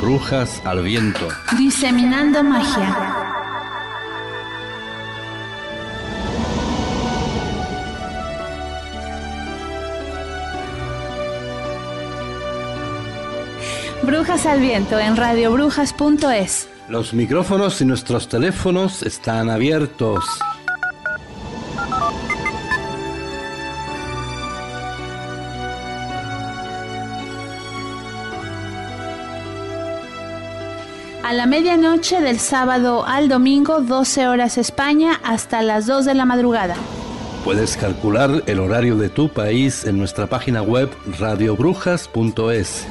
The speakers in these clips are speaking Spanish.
Brujas al viento. Diseminando magia. Brujas al viento en radiobrujas.es. Los micrófonos y nuestros teléfonos están abiertos. A la medianoche del sábado al domingo, 12 horas España, hasta las 2 de la madrugada. Puedes calcular el horario de tu país en nuestra página web radiobrujas.es.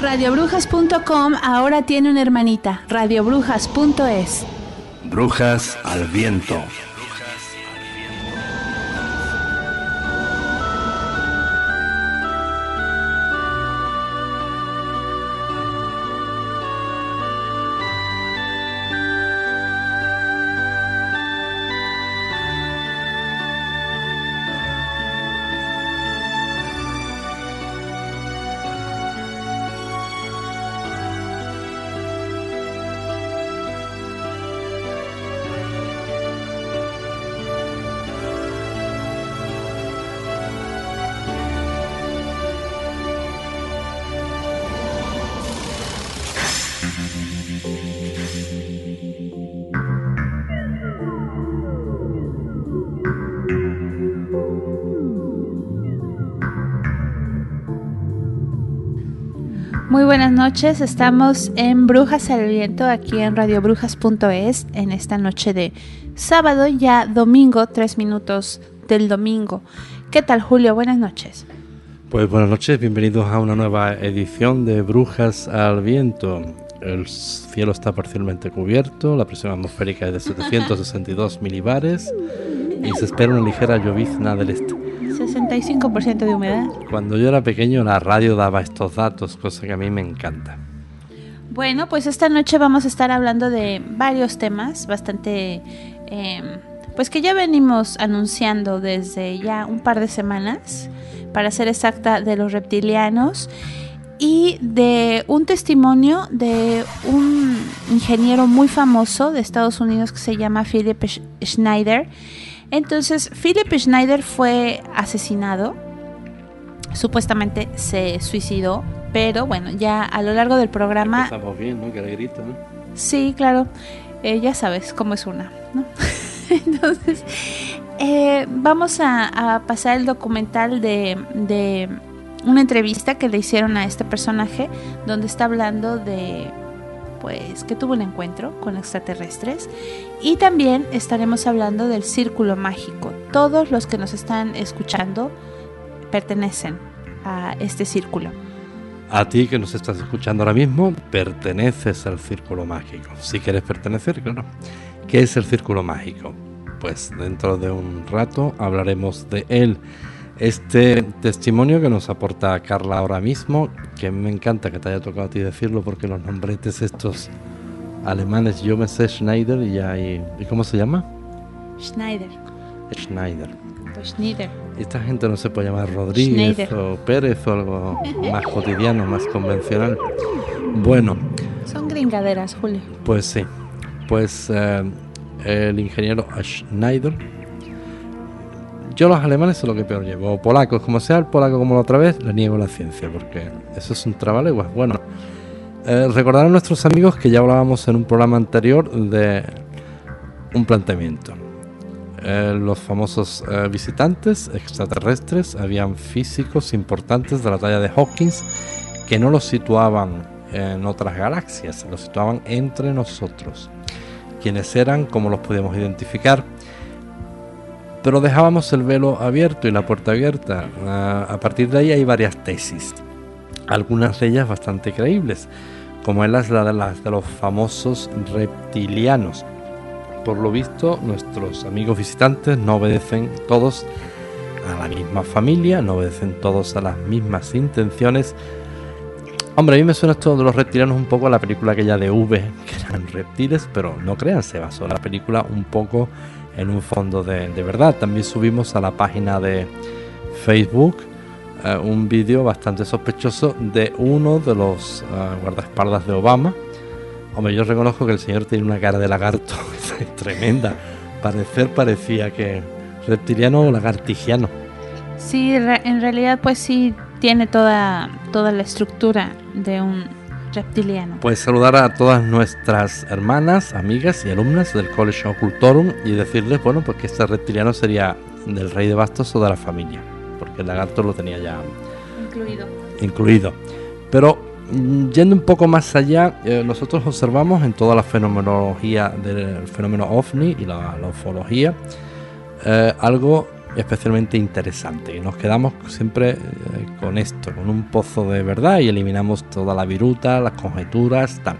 Radiobrujas.com ahora tiene una hermanita, radiobrujas.es. Brujas al viento. Noches, estamos en Brujas al Viento aquí en radiobrujas.es en esta noche de sábado, ya domingo, tres minutos del domingo. ¿Qué tal Julio? Buenas noches. Pues buenas noches, bienvenidos a una nueva edición de Brujas al Viento. El cielo está parcialmente cubierto, la presión atmosférica es de 762 milibares y se espera una ligera llovizna del este. 65% de humedad. Cuando yo era pequeño la radio daba estos datos, cosa que a mí me encanta. Bueno, pues esta noche vamos a estar hablando de varios temas bastante, eh, pues que ya venimos anunciando desde ya un par de semanas, para ser exacta, de los reptilianos y de un testimonio de un ingeniero muy famoso de Estados Unidos que se llama Philip Schneider entonces, Philip Schneider fue asesinado, supuestamente se suicidó, pero bueno, ya a lo largo del programa... Estamos bien, ¿no? Que le grito, ¿no? Sí, claro, eh, ya sabes cómo es una, ¿no? Entonces, eh, vamos a, a, pasar el documental de, de una entrevista que le hicieron a este personaje, donde está hablando de pues que tuvo un encuentro con extraterrestres y también estaremos hablando del círculo mágico. Todos los que nos están escuchando pertenecen a este círculo. A ti que nos estás escuchando ahora mismo, perteneces al círculo mágico. Si quieres pertenecer, claro. ¿Qué es el círculo mágico? Pues dentro de un rato hablaremos de él. Este testimonio que nos aporta Carla ahora mismo, que me encanta que te haya tocado a ti decirlo porque los nombretes estos alemanes, yo me sé Schneider y ya ¿y cómo se llama? Schneider. Schneider. Pues Schneider. Esta gente no se puede llamar Rodríguez Schneider. o Pérez o algo más cotidiano, más convencional. Bueno. Son gringaderas, Julio. Pues sí. Pues eh, el ingeniero Schneider yo los alemanes son lo que peor llevo, polacos, como sea el polaco como la otra vez, le niego la ciencia, porque eso es un trabaleguas. Bueno, eh, recordar a nuestros amigos que ya hablábamos en un programa anterior de un planteamiento. Eh, los famosos eh, visitantes extraterrestres habían físicos importantes de la talla de Hawkins que no los situaban en otras galaxias, los situaban entre nosotros. Quienes eran, cómo los podíamos identificar, pero dejábamos el velo abierto y la puerta abierta. A, partir de ahí hay varias tesis, algunas de ellas bastante creíbles, como es la de los famosos reptilianos. Por lo visto, nuestros amigos visitantes no obedecen todos a la misma familia, no obedecen todos a las mismas intenciones. Hombre, a mí me suena esto de los reptilianos un poco a la película aquella de V, que eran reptiles, pero no crean, se basó la película un poco en un fondo de, verdad. También subimos a la página de Facebook eh, un vídeo bastante sospechoso de uno de los uh, guardaespaldas de Obama. Hombre, yo reconozco que el señor tiene una cara de lagarto tremenda. Parecer parecía que reptiliano o lagartigiano. Sí, en realidad pues sí tiene toda, toda la estructura de un reptiliano. Pues saludar a todas nuestras hermanas, amigas y alumnas del College Ocultorum y decirles, bueno, pues que este reptiliano sería del rey de bastos o de la familia, porque el lagarto lo tenía ya incluido. incluido. Pero mm, yendo un poco más allá, eh, nosotros observamos en toda la fenomenología del fenómeno ovni y la, ufología eh, algo especialmente interesante. Y nos quedamos siempre eh, con esto, con un pozo de verdad y eliminamos toda la viruta, las conjeturas, tal.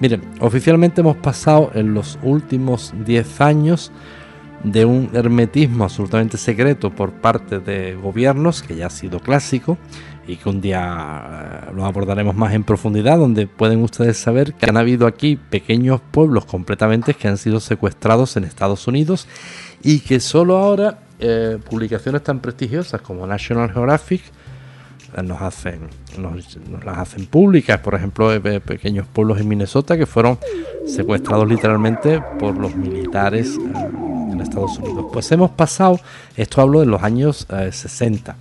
Miren, oficialmente hemos pasado en los últimos 10 años de un hermetismo absolutamente secreto por parte de gobiernos, que ya ha sido clásico y que un día eh, lo abordaremos más en profundidad, donde pueden ustedes saber que han habido aquí pequeños pueblos completamente que han sido secuestrados en Estados Unidos y que solo ahora eh, publicaciones tan prestigiosas como National Geographic eh, nos hacen nos, las hacen públicas. Por ejemplo pequeños pueblos en Minnesota que fueron secuestrados literalmente por los militares eh, en Estados Unidos. Pues hemos pasado esto hablo de los años 60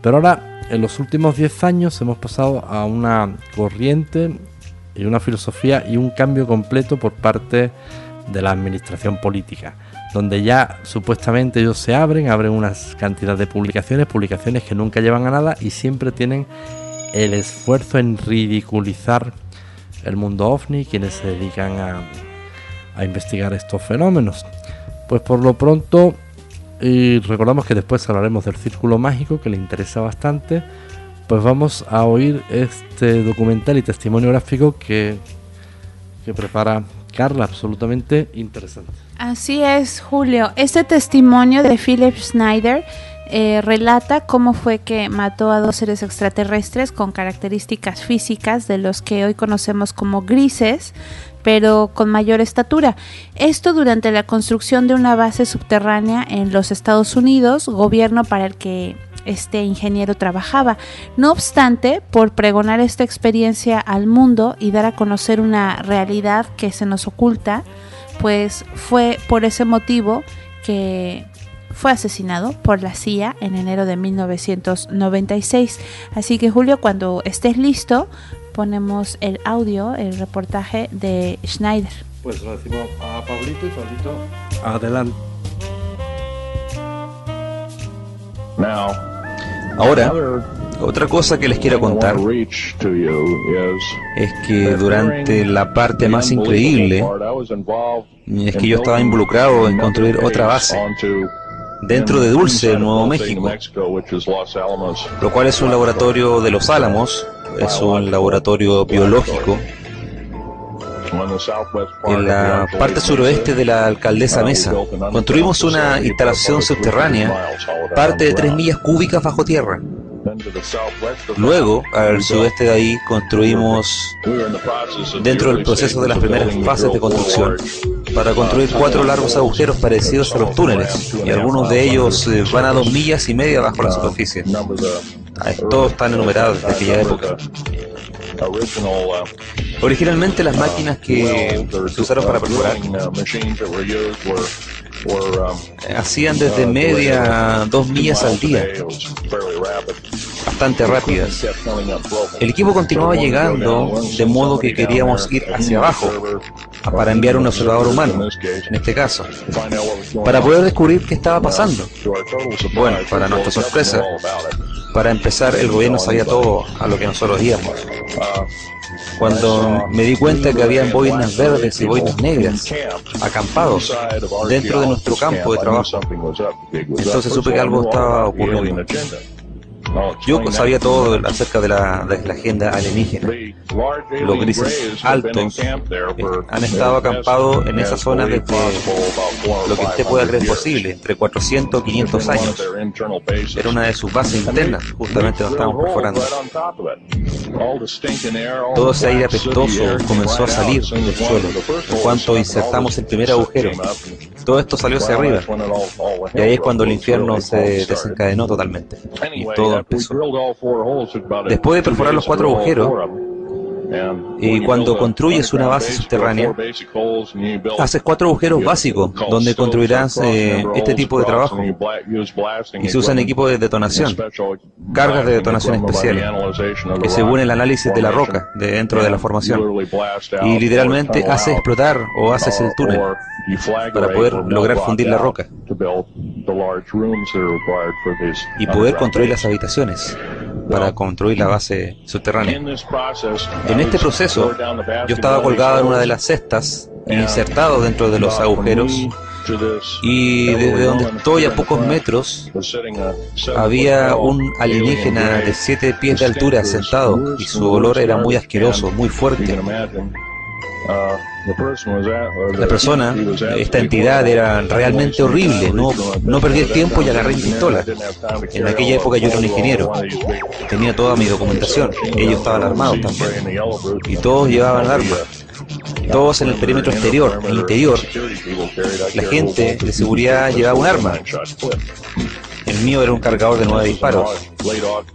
pero ahora en los últimos 10 años hemos pasado a una corriente y una filosofía y un cambio completo por parte de la administración política donde ya supuestamente ellos se abren, abren unas cantidad de publicaciones, publicaciones que nunca llevan a nada y siempre tienen el esfuerzo en ridiculizar el mundo ovni, quienes se dedican a, investigar estos fenómenos. Pues por lo pronto, y recordamos que después hablaremos del círculo mágico, que le interesa bastante, pues vamos a oír este documental y testimonio gráfico que, que prepara Carla, absolutamente interesante. Así es, Julio. Este testimonio de Philip Schneider eh, relata cómo fue que mató a dos seres extraterrestres con características físicas de los que hoy conocemos como grises, pero con mayor estatura. Esto durante la construcción de una base subterránea en los Estados Unidos, gobierno para el que este ingeniero trabajaba. No obstante, por pregonar esta experiencia al mundo y dar a conocer una realidad que se nos oculta, pues fue por ese motivo que fue asesinado por la CIA en enero de 1996. Así que Julio, cuando estés listo, ponemos el audio, el reportaje de Schneider. Pues lo decimos a Pablito y Pablito, adelante. Ahora, otra cosa que les quiero contar es que durante la parte más increíble es que yo estaba involucrado en construir otra base dentro de Dulce, Nuevo México, lo cual es un laboratorio de los Álamos, es un laboratorio biológico en la parte suroeste de la alcaldesa Mesa. Construimos una instalación subterránea, parte de 3 millas cúbicas bajo tierra. Luego, al sudeste de ahí, construimos dentro del proceso de las primeras fases de construcción para construir cuatro largos agujeros parecidos a los túneles y algunos de ellos eh, van a dos millas y media bajo la superficie. Ah, todos están enumerados desde aquella época. Originalmente las máquinas que se usaron para perforar hacían desde media dos millas al día, bastante rápidas. El equipo continuaba llegando, de modo que queríamos ir hacia abajo para enviar un observador humano, en este caso, para poder descubrir qué estaba pasando. Bueno, para nuestra sorpresa, para empezar, el gobierno sabía todo a lo que nosotros íbamos. cuando me di cuenta que había boinas verdes y boinas negras acampados dentro de nuestro campo de trabajo. Entonces supe que algo estaba ocurriendo. Yo sabía todo acerca de la, de la agenda alienígena. Los grises altos eh, han estado acampados en esa zona desde lo que usted pueda creer posible, entre 400 y 500 años. Era una de sus bases internas, justamente donde estábamos perforando. Todo ese aire apestoso comenzó a salir del suelo en cuanto insertamos el primer agujero. Todo esto salió hacia arriba. Y ahí es cuando el infierno se desencadenó totalmente. Y todo Después de perforar los cuatro agujeros, y cuando construyes una base subterránea, haces cuatro agujeros básicos donde construirás eh, este tipo de trabajo. Y se usan equipos de detonación, cargas de detonación especiales, que según el análisis de la roca de dentro de la formación. Y literalmente hace explotar o haces el túnel para poder lograr fundir la roca y poder construir las habitaciones para construir la base subterránea. En este proceso, yo estaba colgado en una de las cestas insertado dentro de los agujeros y desde donde estoy a pocos metros había un alienígena de siete pies de altura sentado y su olor era muy asqueroso, muy fuerte. La persona, esta entidad era realmente horrible, no, no perdí el tiempo y agarré mi pistola. En aquella época yo era un ingeniero, tenía toda mi documentación, ellos estaban armados también, y todos llevaban armas. Todos en el perímetro exterior, en el interior, la gente de seguridad llevaba un arma. El mío era un cargador de nueve disparos.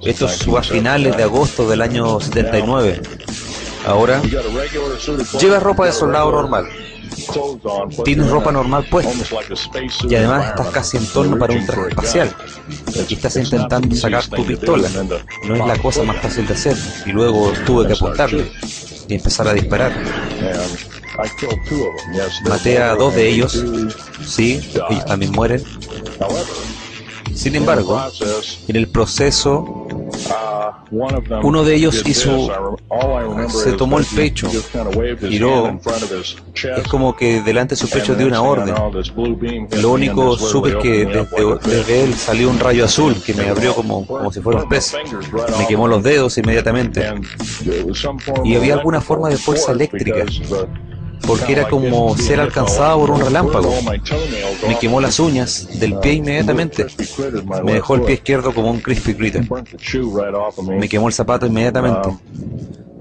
Esto fue a finales de agosto del año 79. Ahora, llevas ropa de soldado normal. Tienes ropa normal puesta. Y además estás casi en torno para un traje espacial. Y estás intentando sacar tu pistola. No es la cosa más fácil de hacer. Y luego tuve que apuntarle y empezar a disparar. Maté a dos de ellos. Sí, ellos también mueren. Sin embargo, en el proceso uno de ellos hizo, se tomó el pecho, giró, es como que delante de su pecho dio una orden. Lo único supe es que desde, él salió un rayo azul que me abrió como, como si fuera un pez. Me quemó los dedos inmediatamente. Y había alguna forma de fuerza eléctrica porque era como ser alcanzado por un relámpago. Me quemó las uñas del pie inmediatamente. Me dejó el pie izquierdo como un crispy critter. Me quemó el zapato inmediatamente.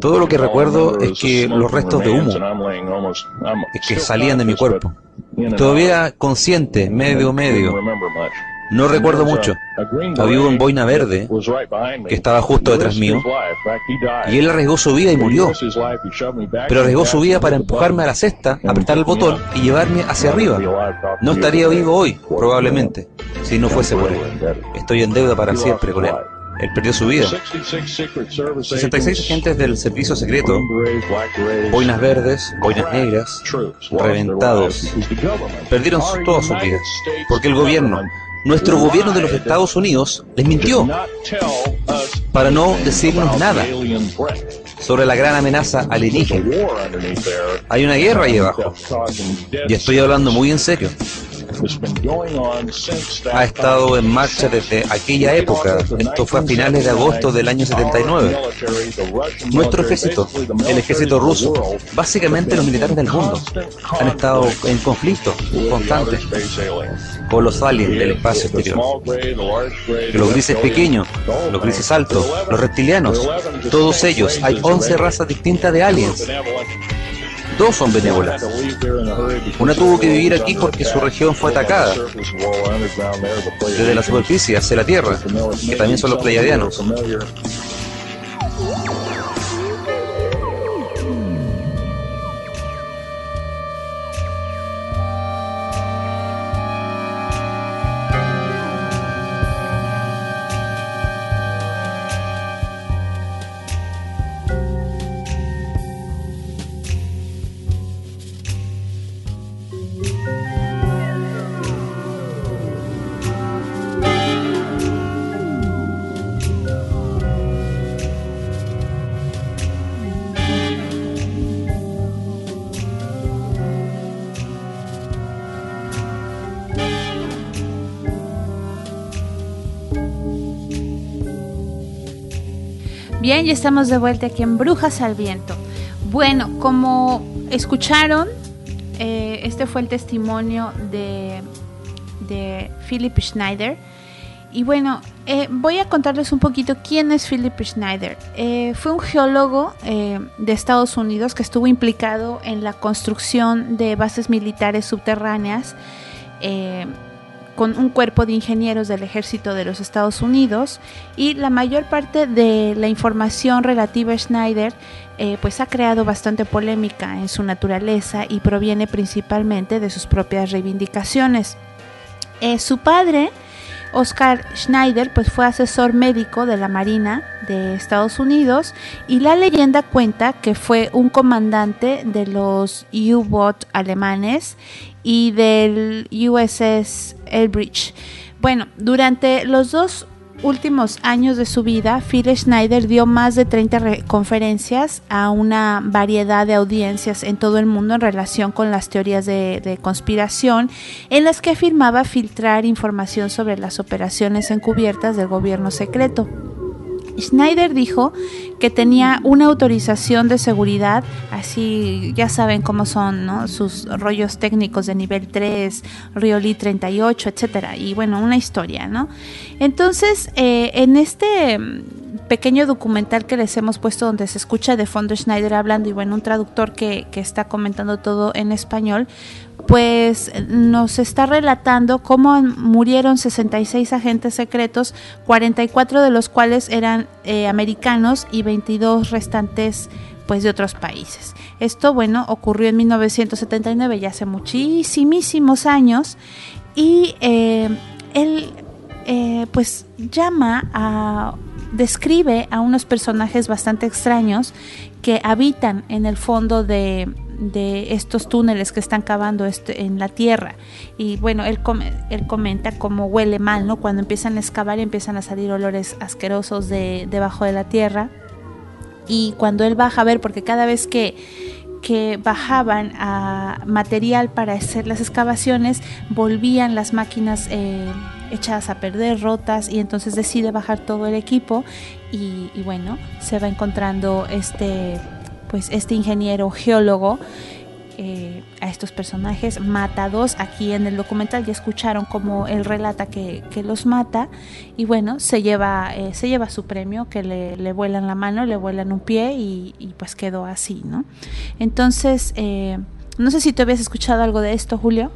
Todo lo que recuerdo es que los restos de humo es que salían de mi cuerpo. Todavía consciente, medio medio. No recuerdo mucho. Había un boina verde que estaba justo detrás mío. y él arriesgó su vida y murió. Pero arriesgó su vida para empujarme a la cesta, apretar el botón y llevarme hacia arriba. No estaría vivo hoy, probablemente, si no fuese por él. Estoy en deuda para siempre con él. Él perdió su vida. 66 agentes del servicio secreto, boinas verdes, boinas negras, reventados, perdieron toda su vida, porque el gobierno nuestro gobierno de los Estados Unidos les mintió para no decirnos nada sobre la gran amenaza alienígena. Hay una guerra ahí abajo. Y estoy hablando muy en serio ha estado en marcha desde aquella época. Esto fue a finales de agosto del año 79. Nuestro ejército, el ejército ruso, básicamente los militares del mundo, han estado en conflicto constante con los aliens del espacio exterior. Los grises pequeños, los grises altos, los reptilianos, todos ellos, hay 11 razas distintas de aliens Dos son benévolas. Una tuvo que vivir aquí porque su región fue atacada desde la superficie hacia la tierra, que también son los pleiadianos. Bien, ya estamos de vuelta aquí en Brujas al Viento. Bueno, como escucharon, eh, este fue el testimonio de, Philip Schneider. Y bueno, eh, voy a contarles un poquito quién es Philip Schneider. Eh, fue un geólogo de Estados Unidos que estuvo implicado en la construcción de bases militares subterráneas con un cuerpo de ingenieros del ejército de los Estados Unidos y la mayor parte de la información relativa a Schneider eh, pues ha creado bastante polémica en su naturaleza y proviene principalmente de sus propias reivindicaciones. Eh, su padre, Oscar Schneider, pues fue asesor médico de la Marina de Estados Unidos y la leyenda cuenta que fue un comandante de los U-Boat alemanes y del USS Elbridge. Bueno, durante los dos últimos años de su vida, Phil Schneider dio más de 30 conferencias a una variedad de audiencias en todo el mundo en relación con las teorías de, de, conspiración, en las que afirmaba filtrar información sobre las operaciones encubiertas del gobierno secreto. Schneider dijo que tenía una autorización de seguridad, así ya saben cómo son sus rollos técnicos de nivel 3, Rioli 38, etcétera, y bueno, una historia, ¿no? Entonces, eh, en este pequeño documental que les hemos puesto donde se escucha de fondo Schneider hablando y bueno, un traductor que, que está comentando todo en español, pues nos está relatando cómo murieron 66 agentes secretos, 44 de los cuales eran eh, americanos y 22 restantes pues de otros países. Esto, bueno, ocurrió en 1979, ya hace muchísimos años, y eh, él eh, pues llama a, describe a unos personajes bastante extraños que habitan en el fondo de, de estos túneles que están cavando este, en la tierra. Y bueno, él, él comenta cómo huele mal, ¿no? Cuando empiezan a excavar y empiezan a salir olores asquerosos de, debajo de la tierra. Y cuando él baja a ver, porque cada vez que, que bajaban a material para hacer las excavaciones, volvían las máquinas eh, echadas a perder, rotas, y entonces decide bajar todo el equipo y, y bueno, se va encontrando este pues este ingeniero geólogo eh, a estos personajes, mata dos, aquí en el documental ya escucharon cómo él relata que, los mata y bueno, se lleva, eh, se lleva su premio, que le, le, vuelan la mano, le vuelan un pie y, pues quedó así, ¿no? Entonces, eh, no sé si tú habías escuchado algo de esto, Julio.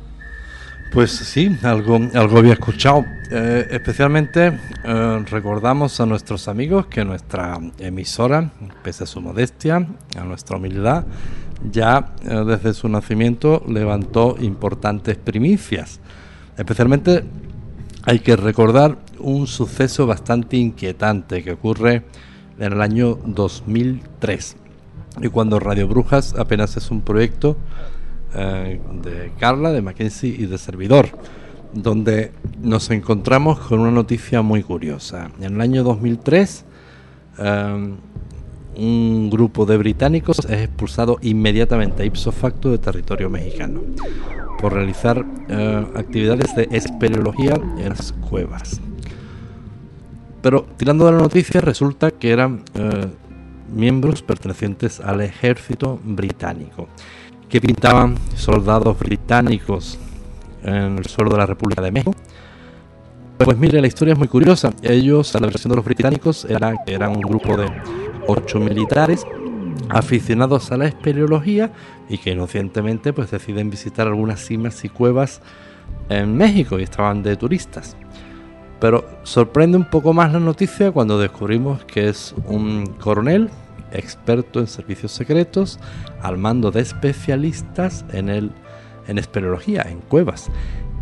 Pues sí, algo, algo había escuchado. Eh, especialmente eh, recordamos a nuestros amigos que nuestra emisora, pese a su modestia, a nuestra humildad, ya eh, desde su nacimiento levantó importantes primicias. Especialmente hay que recordar un suceso bastante inquietante que ocurre en el año 2003 y cuando Radio Brujas apenas es un proyecto eh, de Carla, de Mackenzie y de Servidor, donde nos encontramos con una noticia muy curiosa. En el año 2003, eh, un grupo de británicos es expulsado inmediatamente, ipso facto, de territorio mexicano, por realizar eh, actividades de espeleología en las cuevas. Pero tirando de la noticia, resulta que eran miembros pertenecientes al ejército británico que pintaban soldados británicos en el suelo de la República de México. Pues mire, la historia es muy curiosa. Ellos, a la versión de los británicos, eran, eran un grupo de ocho militares aficionados a la espeleología y que inocentemente pues deciden visitar algunas cimas y cuevas en México y estaban de turistas. Pero sorprende un poco más la noticia cuando descubrimos que es un coronel experto en servicios secretos, al mando de especialistas en, el, en espeleología, en cuevas.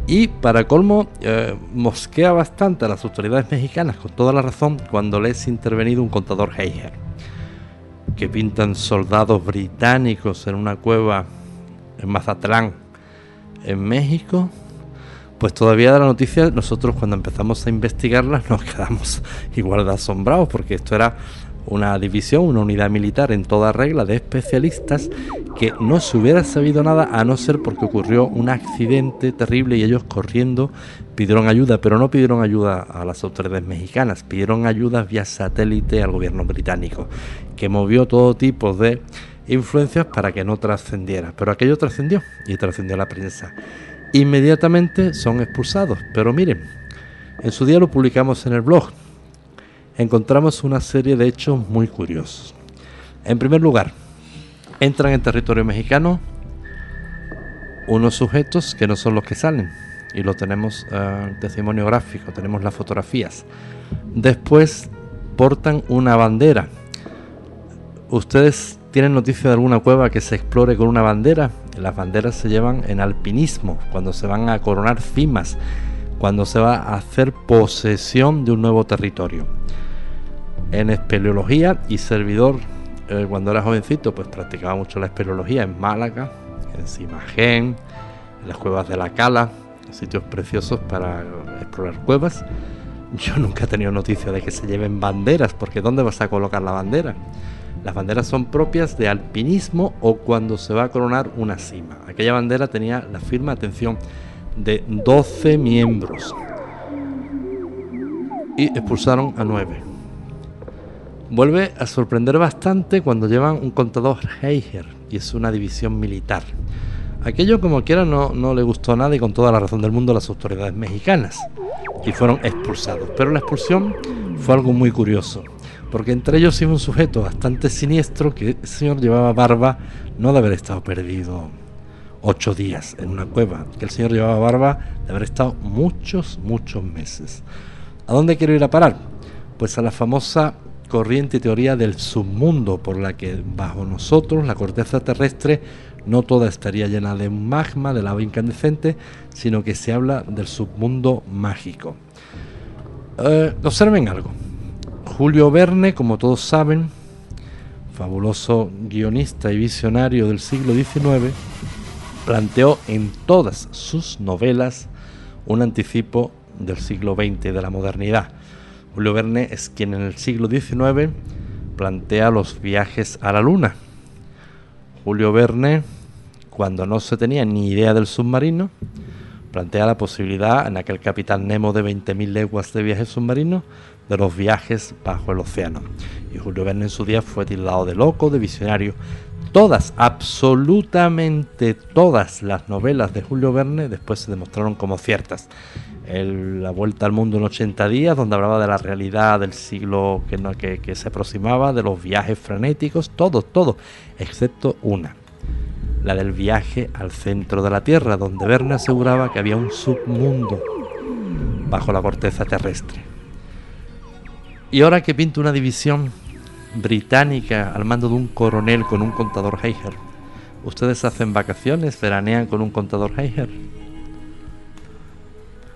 Y para colmo, eh, mosquea bastante a las autoridades mexicanas, con toda la razón, cuando les ha intervenido un contador Heiger, que pintan soldados británicos en una cueva en Mazatlán, en México. Pues todavía de la noticia, nosotros cuando empezamos a investigarlas nos quedamos igual de asombrados, porque esto era una división, una unidad militar en toda regla de especialistas que no se hubiera sabido nada a no ser porque ocurrió un accidente terrible y ellos corriendo pidieron ayuda, pero no pidieron ayuda a las autoridades mexicanas, pidieron ayuda vía satélite al gobierno británico, que movió todo tipo de influencias para que no trascendiera. Pero aquello trascendió y trascendió la prensa. Inmediatamente son expulsados, pero miren, en su día lo publicamos en el blog. Encontramos una serie de hechos muy curiosos. En primer lugar, entran en territorio mexicano unos sujetos que no son los que salen. Y lo tenemos uh, testimonio gráfico, tenemos las fotografías. Después portan una bandera. ¿Ustedes tienen noticia de alguna cueva que se explore con una bandera? Las banderas se llevan en alpinismo, cuando se van a coronar cimas cuando se va a hacer posesión de un nuevo territorio. En espeleología y servidor, eh, cuando era jovencito, pues practicaba mucho la espeleología en Málaga, en Simagén, en las cuevas de la Cala, sitios preciosos para explorar cuevas. Yo nunca he tenido noticia de que se lleven banderas, porque ¿dónde vas a colocar la bandera? Las banderas son propias de alpinismo o cuando se va a coronar una cima. Aquella bandera tenía la firma, atención, de 12 miembros y expulsaron a 9. Vuelve a sorprender bastante cuando llevan un contador Heiger y es una división militar. Aquello como quiera no, no le gustó a nadie y con toda la razón del mundo a las autoridades mexicanas y fueron expulsados. Pero la expulsión fue algo muy curioso porque entre ellos iba un sujeto bastante siniestro que el señor llevaba barba no de haber estado perdido ocho días en una cueva, que el señor llevaba barba de haber estado muchos, muchos meses. ¿A dónde quiero ir a parar? Pues a la famosa corriente teoría del submundo, por la que bajo nosotros la corteza terrestre no toda estaría llena de magma, de lava incandescente, sino que se habla del submundo mágico. Eh, observen algo. Julio Verne, como todos saben, fabuloso guionista y visionario del siglo XIX, planteó en todas sus novelas un anticipo del siglo XX, de la modernidad. Julio Verne es quien en el siglo XIX plantea los viajes a la Luna. Julio Verne, cuando no se tenía ni idea del submarino, plantea la posibilidad en aquel Capitán Nemo de 20.000 leguas de viaje submarino de los viajes bajo el océano. Y Julio Verne en su día fue tildado de loco, de visionario, todas, absolutamente todas las novelas de Julio Verne después se demostraron como ciertas. La Vuelta al Mundo en 80 días, donde hablaba de la realidad del siglo que, se aproximaba, de los viajes frenéticos, todo, todo, excepto una, la del viaje al centro de la Tierra, donde Verne aseguraba que había un submundo bajo la corteza terrestre. Y ahora que pinta una división británica al mando de un coronel con un contador Heiger. ¿Ustedes hacen vacaciones, veranean con un contador Heiger?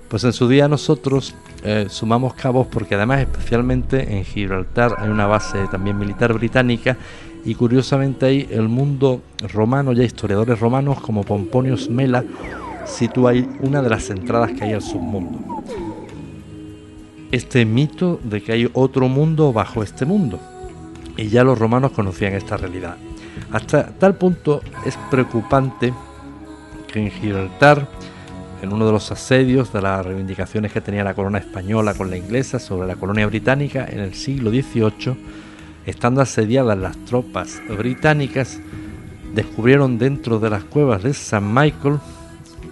Pues en su día nosotros eh, sumamos cabos porque además especialmente en Gibraltar hay una base también militar británica y curiosamente ahí el mundo romano, ya historiadores romanos como Pomponius Mela, sitúa ahí una de las entradas que hay al submundo. Este mito de que hay otro mundo bajo este mundo y ya los romanos conocían esta realidad. Hasta tal punto es preocupante que en Gibraltar, en uno de los asedios de las reivindicaciones que tenía la corona española con la inglesa sobre la colonia británica en el siglo XVIII, estando asediadas las tropas británicas, descubrieron dentro de las cuevas de San Michael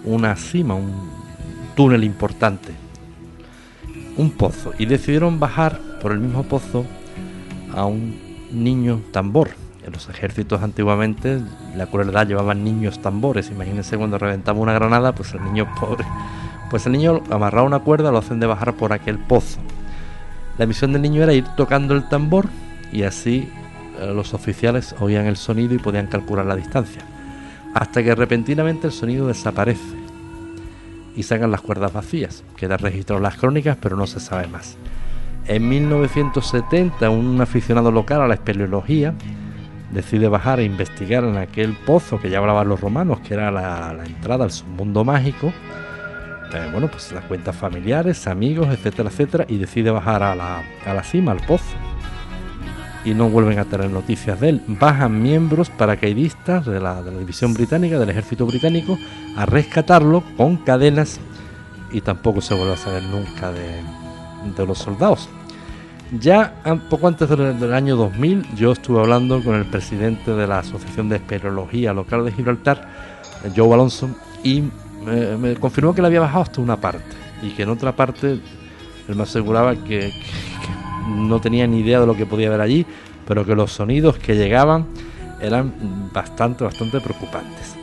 una cima, un túnel importante, un pozo, y decidieron bajar por el mismo pozo a un niño tambor. En los ejércitos antiguamente la crueldad llevaban niños tambores. Imagínense cuando reventaba una granada, pues el niño pobre. Pues el niño amarraba una cuerda, lo hacen de bajar por aquel pozo. La misión del niño era ir tocando el tambor y así eh, los oficiales oían el sonido y podían calcular la distancia. Hasta que repentinamente el sonido desaparece y sacan las cuerdas vacías. Queda registrado en las crónicas, pero no se sabe más. En 1970, un aficionado local a la espeleología decide bajar e investigar en aquel pozo que ya hablaban los romanos, que era la, entrada al submundo mágico. Eh, bueno, pues las cuentas familiares, amigos, etcétera, etcétera, y decide bajar a la, cima, al pozo. y no vuelven a tener noticias de él. Bajan miembros paracaidistas de la, de la división británica, del ejército británico, a rescatarlo con cadenas y tampoco se vuelve a saber nunca de, de los soldados. Ya poco antes del, año 2000 yo estuve hablando con el presidente de la Asociación de Espeleología Local de Gibraltar, Joe Alonso, y me, confirmó que le había bajado hasta una parte y que en otra parte él me aseguraba que, no tenía ni idea de lo que podía haber allí, pero que los sonidos que llegaban eran bastante, bastante preocupantes.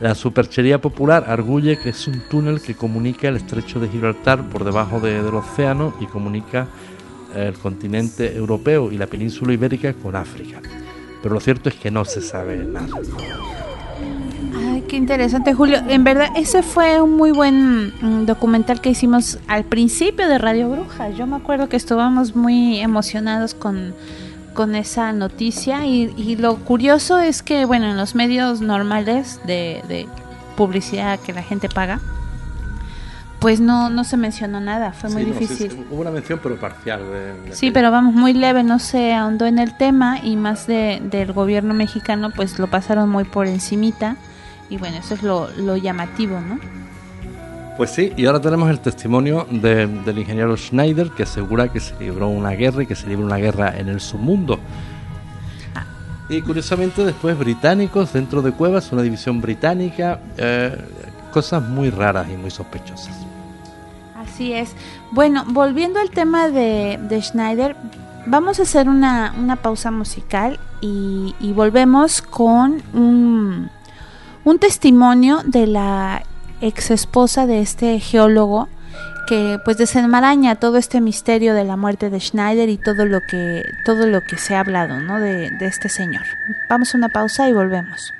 La superchería popular arguye que es un túnel que comunica el estrecho de Gibraltar por debajo del océano y comunica el continente europeo y la península ibérica con África. Pero lo cierto es que no se sabe nada. Ay, qué interesante, Julio. En verdad, ese fue un muy buen mm, documental que hicimos al principio de Radio Bruja. Yo me acuerdo que estábamos muy emocionados con, con esa noticia y, lo curioso es que, bueno, en los medios normales de publicidad que la gente paga, pues no, no se mencionó nada, fue muy difícil. hubo una mención pero parcial. sí, pero vamos, muy leve, no se ahondó en el tema y más de, del gobierno mexicano pues lo pasaron muy por encimita y bueno, eso es lo, lo llamativo, ¿no? Pues sí, y ahora tenemos el testimonio del ingeniero Schneider que asegura que se libró una guerra y que se libró una guerra en el submundo. Ah. Y curiosamente después británicos dentro de Cuevas, una división británica, eh, cosas muy raras y muy sospechosas. Así es. Bueno, volviendo al tema de, Schneider, vamos a hacer una, pausa musical y, volvemos con un, un testimonio de la ex esposa de este geólogo que pues desenmaraña todo este misterio de la muerte de Schneider y todo lo que todo lo que se ha hablado ¿no? de, de este señor. Vamos a una pausa y volvemos.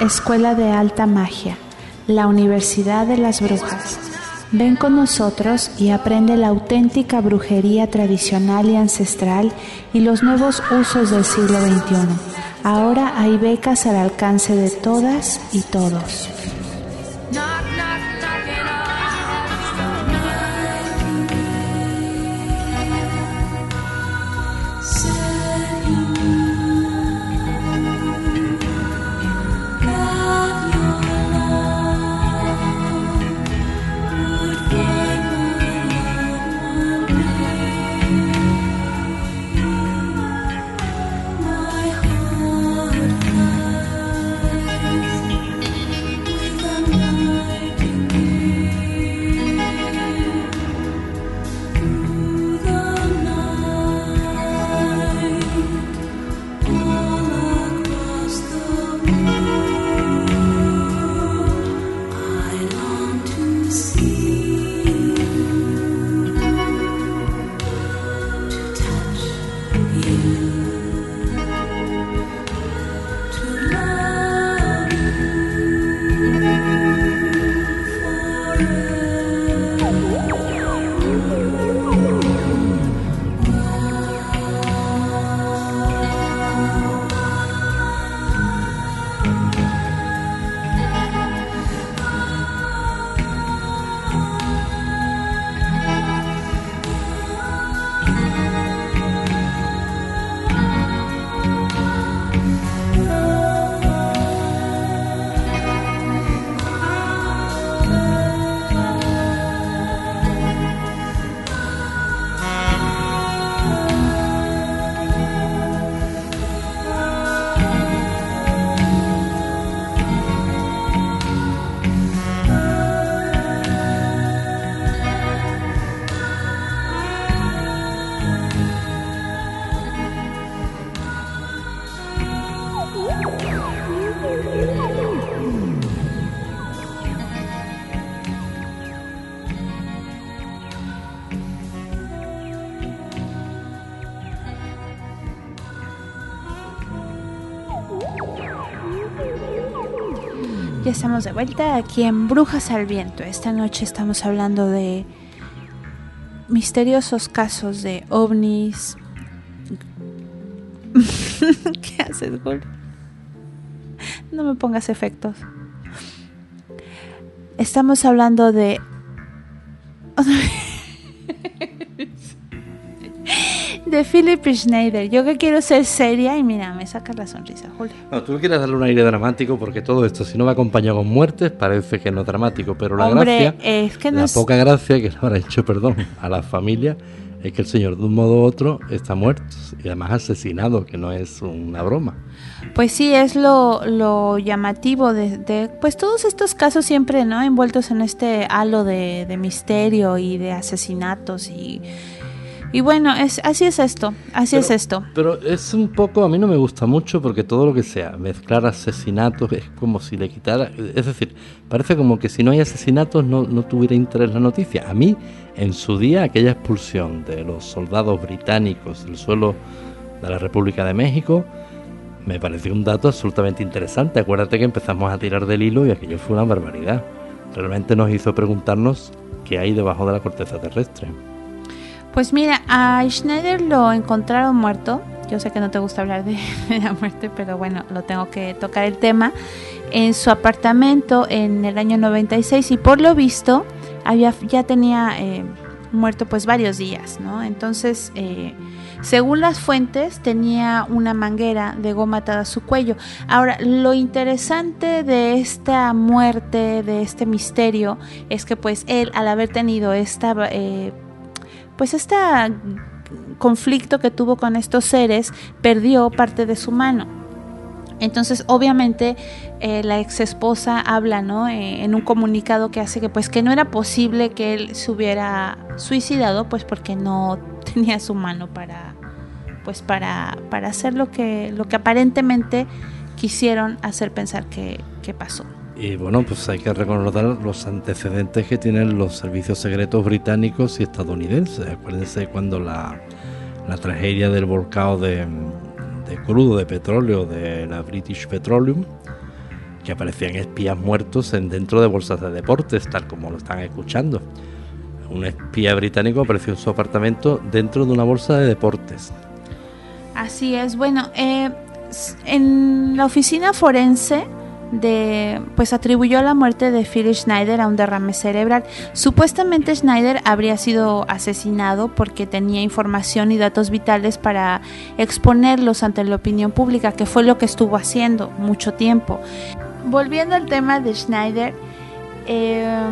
Escuela de Alta Magia, la Universidad de las Brujas. Ven con nosotros y aprende la auténtica brujería tradicional y ancestral y los nuevos usos del siglo XXI. Ahora hay becas al alcance de todas y todos. Estamos de vuelta aquí en Brujas al Viento. Esta noche estamos hablando de misteriosos casos de ovnis. ¿Qué haces, Gol? No me pongas efectos. Estamos hablando de Philip Schneider. Yo que quiero ser seria y mira, me saca la sonrisa, Julio. No, tú quieres darle un aire dramático porque todo esto, si no va acompañado con muertes, parece que no es dramático. Pero la gracia, es que no la poca gracia que le habrá hecho, perdón, a la familia es que el señor de un modo u otro está muerto y además asesinado, que no es una broma. Pues sí, es lo, lo llamativo de, de, pues todos estos casos siempre, ¿no? Envueltos en este halo de, de misterio y de asesinatos y y bueno, es, así es esto, así es esto. Pero es un poco, a mí no me gusta mucho porque todo lo que sea mezclar asesinatos es como si le quitara, es decir, parece como que si no hay asesinatos no, no tuviera interés la noticia. A mí, en su día, aquella expulsión de los soldados británicos del suelo de la República de México, me pareció un dato absolutamente interesante. Acuérdate que empezamos a tirar del hilo y aquello fue una barbaridad. Realmente nos hizo preguntarnos qué hay debajo de la corteza terrestre. Pues mira, a Schneider lo encontraron muerto. Yo sé que no te gusta hablar de, la muerte, pero bueno, lo tengo que tocar el tema. En su apartamento en el año 96 y por lo visto había, ya tenía eh, muerto pues varios días, ¿no? Entonces, eh, según las fuentes, tenía una manguera de goma atada a su cuello. Ahora, lo interesante de esta muerte, de este misterio, es que pues él, al haber tenido esta... Eh, pues este conflicto que tuvo con estos seres perdió parte de su mano. Entonces, obviamente, eh, la ex esposa habla, ¿no? Eh, en un comunicado que hace que, pues, que no era posible que él se hubiera suicidado, pues, porque no tenía su mano para, pues, para, para hacer lo que, lo que aparentemente quisieron hacer pensar que, que pasó. Y bueno, pues hay que recordar los antecedentes que tienen los servicios secretos británicos y estadounidenses. Acuérdense cuando la, la tragedia del volcado de, de, crudo, de petróleo, de la British Petroleum, que aparecían espías muertos en, dentro de bolsas de deportes, tal como lo están escuchando. Un espía británico apareció en su apartamento dentro de una bolsa de deportes. Así es. Bueno, eh, en la oficina forense de pues atribuyó la muerte de Philip Schneider a un derrame cerebral. Supuestamente Schneider habría sido asesinado porque tenía información y datos vitales para exponerlos ante la opinión pública, que fue lo que estuvo haciendo mucho tiempo. Volviendo al tema de Schneider, eh,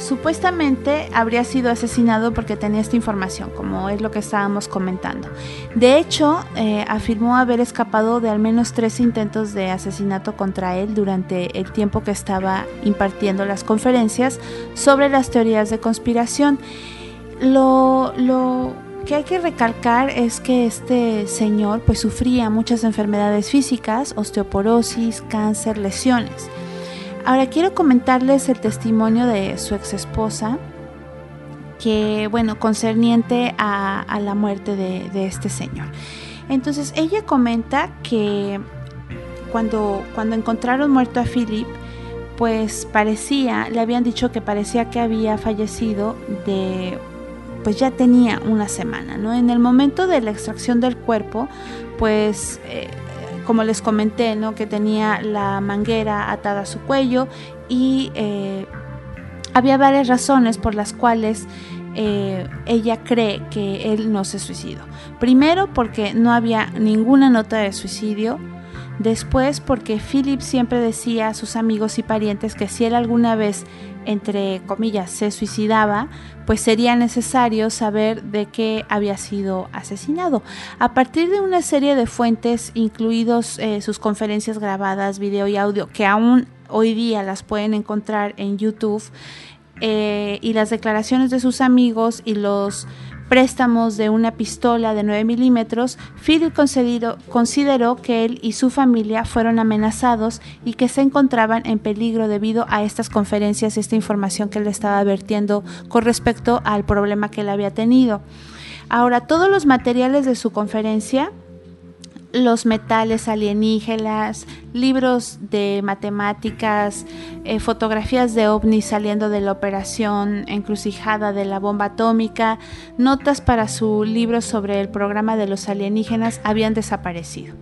supuestamente habría sido asesinado porque tenía esta información, como es lo que estábamos comentando. De hecho, eh, afirmó haber escapado de al menos tres intentos de asesinato contra él durante el tiempo que estaba impartiendo las conferencias sobre las teorías de conspiración. Lo, lo que hay que recalcar es que este señor pues sufría muchas enfermedades físicas, osteoporosis, cáncer, lesiones. Ahora quiero comentarles el testimonio de su ex esposa, que, bueno, concerniente a, la muerte de, este señor. Entonces, ella comenta que cuando, cuando encontraron muerto a Philip, pues parecía, le habían dicho que parecía que había fallecido de, pues ya tenía una semana, ¿no? En el momento de la extracción del cuerpo, pues eh, como les comenté, ¿no? que tenía la manguera atada a su cuello y eh, había varias razones por las cuales eh, ella cree que él no se suicidó. Primero porque no había ninguna nota de suicidio. Después porque Philip siempre decía a sus amigos y parientes que si él alguna vez entre comillas, se suicidaba, pues sería necesario saber de qué había sido asesinado. A partir de una serie de fuentes, incluidos eh, sus conferencias grabadas, video y audio, que aún hoy día las pueden encontrar en YouTube, eh, y las declaraciones de sus amigos y los préstamos de una pistola de 9 milímetros, Philip consideró, que él y su familia fueron amenazados y que se encontraban en peligro debido a estas conferencias esta información que él estaba advirtiendo con respecto al problema que él había tenido. Ahora, todos los materiales de su conferencia los metales alienígenas, libros de matemáticas, eh, fotografías de ovnis saliendo de la operación encrucijada de la bomba atómica, notas para su libro sobre el programa de los alienígenas habían desaparecido.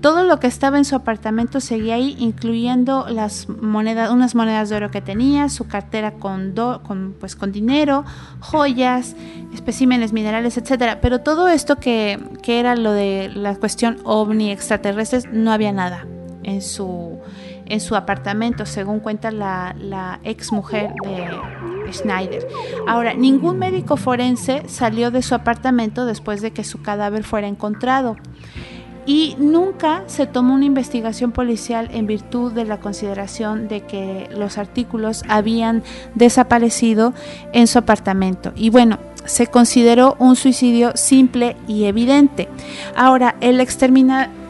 Todo lo que estaba en su apartamento seguía ahí, incluyendo las monedas, unas monedas de oro que tenía, su cartera con, con, pues, con dinero, joyas, especímenes minerales, etcétera. Pero todo esto que, que era lo de la cuestión ovni extraterrestres, no había nada en su, en su apartamento, según cuenta la, la ex mujer de Schneider. Ahora, ningún médico forense salió de su apartamento después de que su cadáver fuera encontrado y nunca se tomó una investigación policial en virtud de la consideración de que los artículos habían desaparecido en su apartamento. Y bueno, se consideró un suicidio simple y evidente. Ahora, el exterminador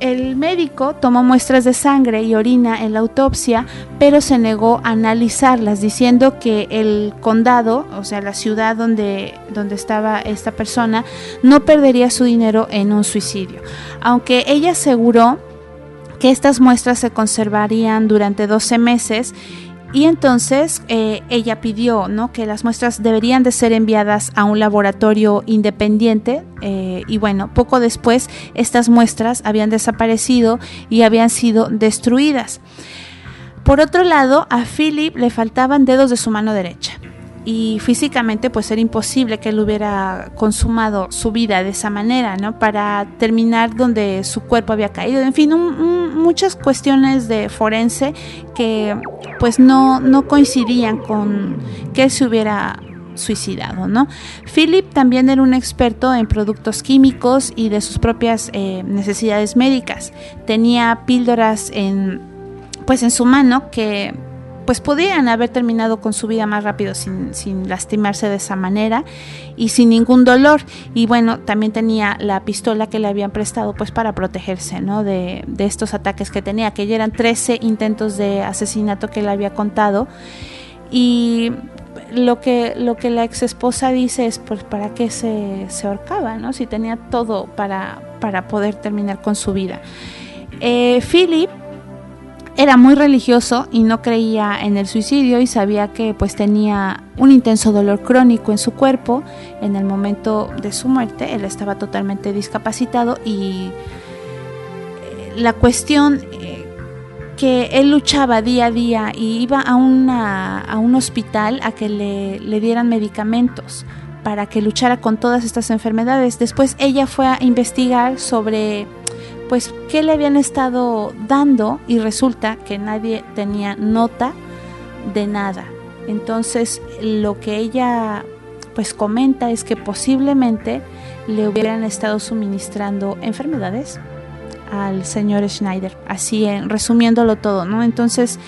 el médico tomó muestras de sangre y orina en la autopsia, pero se negó a analizarlas, diciendo que el condado, o sea, la ciudad donde, donde estaba esta persona, no perdería su dinero en un suicidio. Aunque ella aseguró que estas muestras se conservarían durante 12 meses y entonces eh, ella pidió ¿no? que las muestras deberían de ser enviadas a un laboratorio independiente eh, y bueno, poco después estas muestras habían desaparecido y habían sido destruidas. Por otro lado, a Philip le faltaban dedos de su mano derecha y físicamente pues era imposible que él hubiera consumado su vida de esa manera, ¿no? Para terminar donde su cuerpo había caído. En fin, muchas cuestiones de forense que pues no, no coincidían con que él se hubiera suicidado, ¿no? Philip también era un experto en productos químicos y de sus propias eh, necesidades médicas. Tenía píldoras en pues en su mano que pues podían haber terminado con su vida más rápido sin, sin, lastimarse de esa manera y sin ningún dolor. Y bueno, también tenía la pistola que le habían prestado pues para protegerse ¿no? de, de estos ataques que tenía, que ya eran 13 intentos de asesinato que le había contado. Y lo que, lo que la ex esposa dice es pues para qué se, se ahorcaba, ¿no? Si tenía todo para, para poder terminar con su vida. Eh, Philip era muy religioso y no creía en el suicidio y sabía que pues tenía un intenso dolor crónico en su cuerpo en el momento de su muerte él estaba totalmente discapacitado y eh, la cuestión eh, que él luchaba día a día y iba a, una, a un hospital a que le, le dieran medicamentos para que luchara con todas estas enfermedades. Después ella fue a investigar sobre pues qué le habían estado dando y resulta que nadie tenía nota de nada. Entonces lo que ella pues comenta es que posiblemente le hubieran estado suministrando enfermedades al señor Schneider, así en, resumiéndolo todo, ¿no? Entonces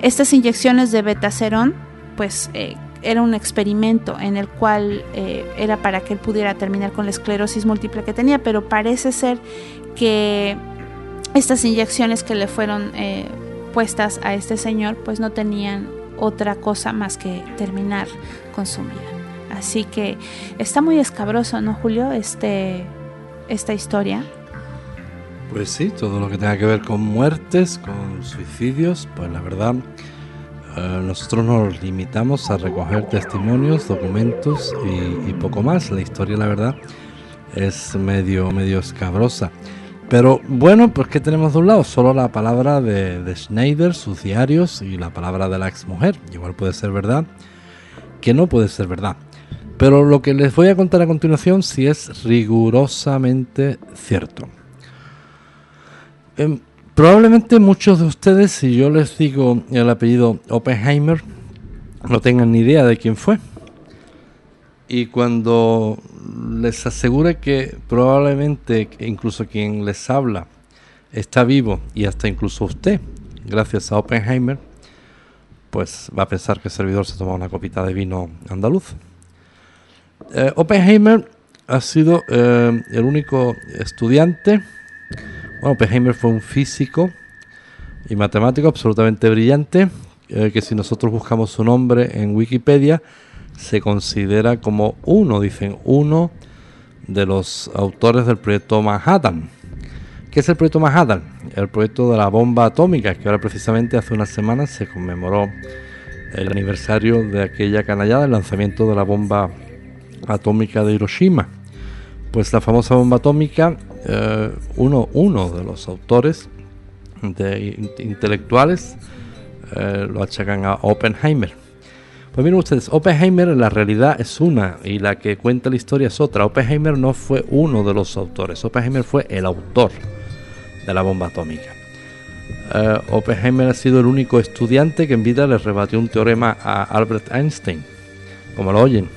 estas inyecciones de betacerón pues eh, era un experimento en el cual eh, era para que él pudiera terminar con la esclerosis múltiple que tenía, pero parece ser que estas inyecciones que le fueron eh, puestas a este señor pues no tenían otra cosa más que terminar con su vida. Así que está muy escabroso, ¿no, Julio? Este, esta historia. Pues sí, todo lo que tenga que ver con muertes, con suicidios, pues la verdad, eh, nosotros nos limitamos a recoger testimonios, documentos y, poco más. La historia, la verdad, es medio, medio escabrosa. Pero bueno, pues ¿qué tenemos de un lado? Solo la palabra de, de Schneider, sus diarios y la palabra de la ex mujer. Igual puede ser verdad, que no puede ser verdad. Pero lo que les voy a contar a continuación sí es rigurosamente cierto. Em, probablemente muchos de ustedes, si yo les digo el apellido Oppenheimer, no tengan ni idea de quién fue. Y cuando les asegure que probablemente incluso quien les habla está vivo y hasta incluso usted, gracias a Oppenheimer, pues va a pensar que el servidor se toma una copita de vino andaluz. Eh, Oppenheimer ha sido eh, el único estudiante. Bueno, Oppenheimer fue un físico y matemático absolutamente brillante, eh, que si nosotros buscamos su nombre en Wikipedia, se considera como uno, dicen, uno de los autores del proyecto Manhattan. ¿Qué es el proyecto Manhattan? El proyecto de la bomba atómica, que ahora precisamente hace unas semanas se conmemoró el aniversario de aquella canallada, el lanzamiento de la bomba atómica de Hiroshima. Pues la famosa bomba atómica, eh, uno, uno de los autores de intelectuales eh, lo achacan a Oppenheimer. Pues miren ustedes, Oppenheimer en la realidad es una y la que cuenta la historia es otra. Oppenheimer no fue uno de los autores, Oppenheimer fue el autor de la bomba atómica. Uh, Oppenheimer ha sido el único estudiante que en vida le rebatió un teorema a Albert Einstein, como lo oyen.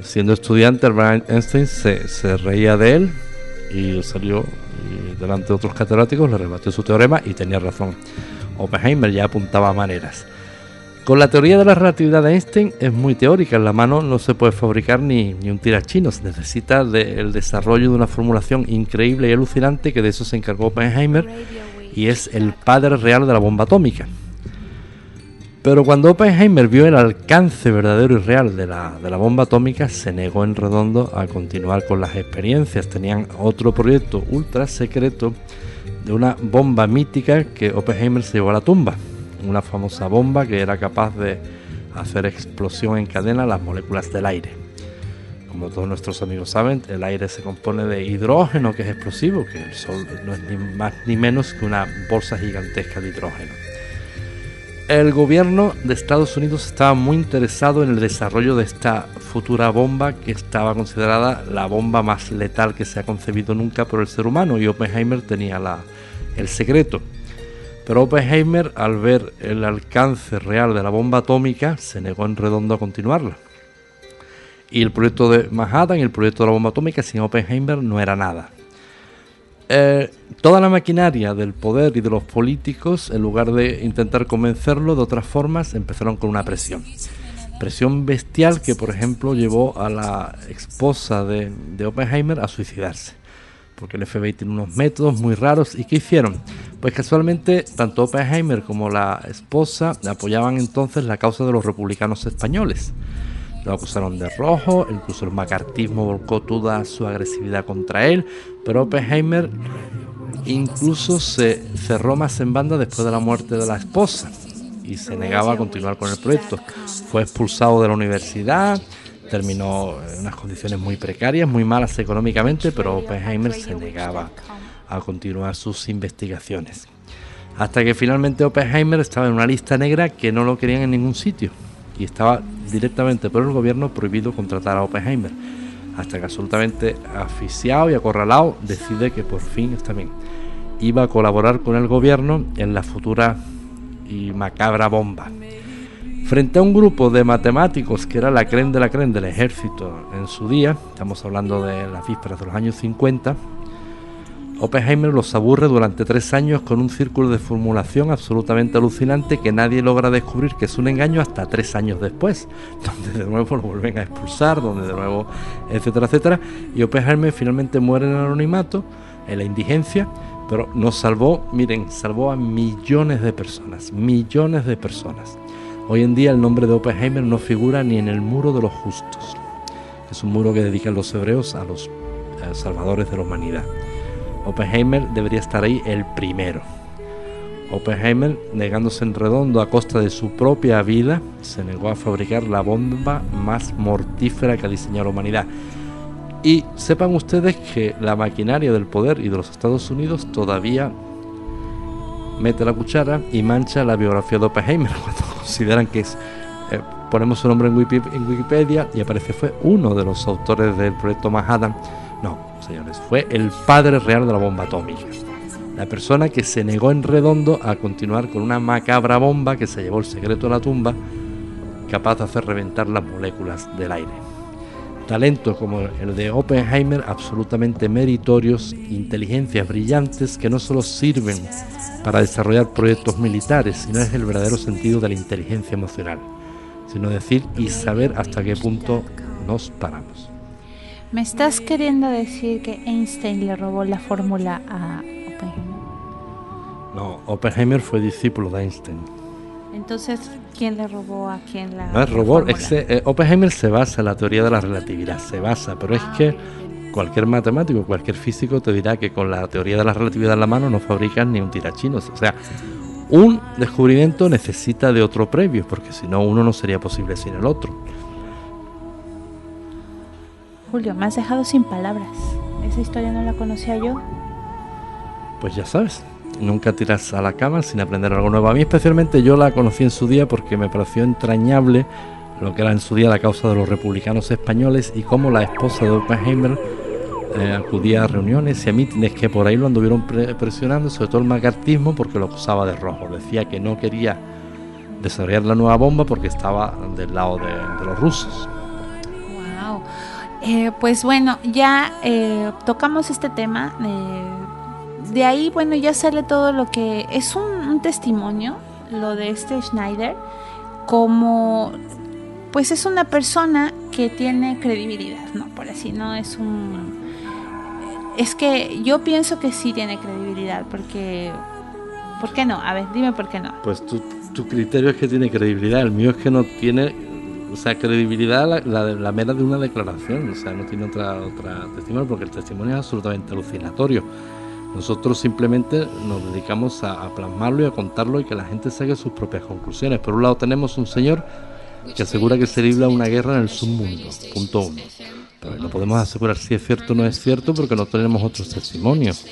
Siendo estudiante, Albert Einstein se, reía de él y salió y delante de otros catedráticos, le rebatió su teorema y tenía razón. Oppenheimer ya apuntaba maneras. Con la teoría de la relatividad de Einstein es muy teórica, en la mano no se puede fabricar ni, ni un tirachino, se necesita del desarrollo de una formulación increíble y alucinante que de eso se encargó Oppenheimer y es el padre real de la bomba atómica. Pero cuando Oppenheimer vio el alcance verdadero y real de la, de la bomba atómica, se negó en redondo a continuar con las experiencias. Tenían otro proyecto ultra secreto de una bomba mítica que Oppenheimer se llevó a la tumba una famosa bomba que era capaz de hacer explosión en cadena las moléculas del aire. Como todos nuestros amigos saben, el aire se compone de hidrógeno, que es explosivo, que el Sol no es ni más ni menos que una bolsa gigantesca de hidrógeno. El gobierno de Estados Unidos estaba muy interesado en el desarrollo de esta futura bomba que estaba considerada la bomba más letal que se ha concebido nunca por el ser humano y Oppenheimer tenía la, el secreto. Pero Oppenheimer, al ver el alcance real de la bomba atómica, se negó en redondo a continuarla. Y el proyecto de Manhattan y el proyecto de la bomba atómica sin Oppenheimer no era nada. Eh, toda la maquinaria del poder y de los políticos, en lugar de intentar convencerlo de otras formas, empezaron con una presión. Presión bestial que, por ejemplo, llevó a la esposa de, de Oppenheimer a suicidarse porque el FBI tiene unos métodos muy raros. ¿Y qué hicieron? Pues casualmente tanto Oppenheimer como la esposa apoyaban entonces la causa de los republicanos españoles. Lo acusaron de rojo, incluso el macartismo volcó toda su agresividad contra él, pero Oppenheimer incluso se cerró más en banda después de la muerte de la esposa y se negaba a continuar con el proyecto. Fue expulsado de la universidad, terminó en unas condiciones muy precarias, muy malas económicamente, pero Oppenheimer se negaba a continuar sus investigaciones. Hasta que finalmente Oppenheimer estaba en una lista negra que no lo querían en ningún sitio y estaba directamente por el gobierno prohibido contratar a Oppenheimer. Hasta que absolutamente asfixiado y acorralado decide que por fin está bien. Iba a colaborar con el gobierno en la futura y macabra bomba Frente a un grupo de matemáticos que era la creen de la creen del ejército en su día, estamos hablando de las vísperas de los años 50, Oppenheimer los aburre durante tres años con un círculo de formulación absolutamente alucinante que nadie logra descubrir que es un engaño hasta tres años después, donde de nuevo lo vuelven a expulsar, donde de nuevo, etcétera, etcétera. Y Oppenheimer finalmente muere en el anonimato, en la indigencia, pero nos salvó, miren, salvó a millones de personas, millones de personas. Hoy en día el nombre de Oppenheimer no figura ni en el muro de los justos. Es un muro que dedican los hebreos a los eh, salvadores de la humanidad. Oppenheimer debería estar ahí el primero. Oppenheimer, negándose en redondo a costa de su propia vida, se negó a fabricar la bomba más mortífera que ha diseñado la humanidad. Y sepan ustedes que la maquinaria del poder y de los Estados Unidos todavía mete la cuchara y mancha la biografía de Oppenheimer consideran que es, eh, ponemos su nombre en Wikipedia y aparece fue uno de los autores del proyecto Manhattan. No, señores, fue el padre real de la bomba atómica. La persona que se negó en redondo a continuar con una macabra bomba que se llevó el secreto a la tumba, capaz de hacer reventar las moléculas del aire. Talentos como el de Oppenheimer, absolutamente meritorios, inteligencias brillantes que no solo sirven para desarrollar proyectos militares, sino es el verdadero sentido de la inteligencia emocional, sino decir y saber hasta qué punto nos paramos. ¿Me estás queriendo decir que Einstein le robó la fórmula a Oppenheimer? No, Oppenheimer fue discípulo de Einstein. Entonces, ¿quién le robó a quién la No es robó, eh, Oppenheimer se basa en la teoría de la relatividad, se basa, pero es que cualquier matemático, cualquier físico te dirá que con la teoría de la relatividad en la mano no fabrican ni un tirachinos. O sea, un descubrimiento necesita de otro previo, porque si no, uno no sería posible sin el otro. Julio, me has dejado sin palabras. Esa historia no la conocía yo. Pues ya sabes, nunca tiras a la cama sin aprender algo nuevo. A mí especialmente yo la conocí en su día porque me pareció entrañable lo que era en su día la causa de los republicanos españoles y cómo la esposa de Oppenheimer eh, acudía a reuniones y a mítines que por ahí lo anduvieron presionando, sobre todo el macartismo, porque lo acusaba de rojo. Decía que no quería desarrollar la nueva bomba porque estaba del lado de, los rusos. Wow. Eh, pues bueno, ya eh, tocamos este tema. De ahí, bueno, ya sale todo lo que es un testimonio, lo de este Schneider, como pues es una persona que tiene credibilidad, ¿no? Por así, no es un... Es que yo pienso que sí tiene credibilidad, porque... ¿Por qué no? A ver, dime por qué no. Pues tu, tu criterio es que tiene credibilidad, el mío es que no tiene, o sea, credibilidad la, la, mera de una declaración, o sea, no tiene otra, otra testimonio, porque el testimonio es absolutamente alucinatorio. Nosotros simplemente nos dedicamos a, plasmarlo y a contarlo y que la gente saque sus propias conclusiones. Por un lado tenemos un señor que asegura que se libra una guerra en el submundo. Punto uno. Pero no podemos asegurar si es cierto o no es cierto porque no tenemos otros testimonios.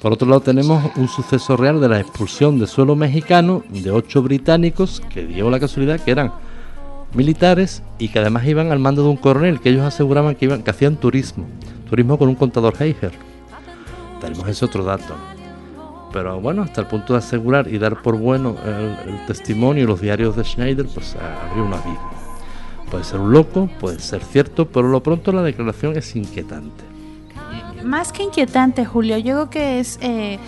Por otro lado tenemos un suceso real de la expulsión de suelo mexicano de ocho británicos que dio la casualidad que eran militares y que además iban al mando de un coronel que ellos aseguraban que iban que hacían turismo, turismo con un contador Heiger. Tenemos ese otro dato pero bueno, hasta el punto de asegurar y dar por bueno el, testimonio y los diarios de Schneider, pues abrió un abismo. Puede ser un loco, puede ser cierto, pero lo pronto la declaración es inquietante. Más que inquietante, Julio, yo creo que es eh,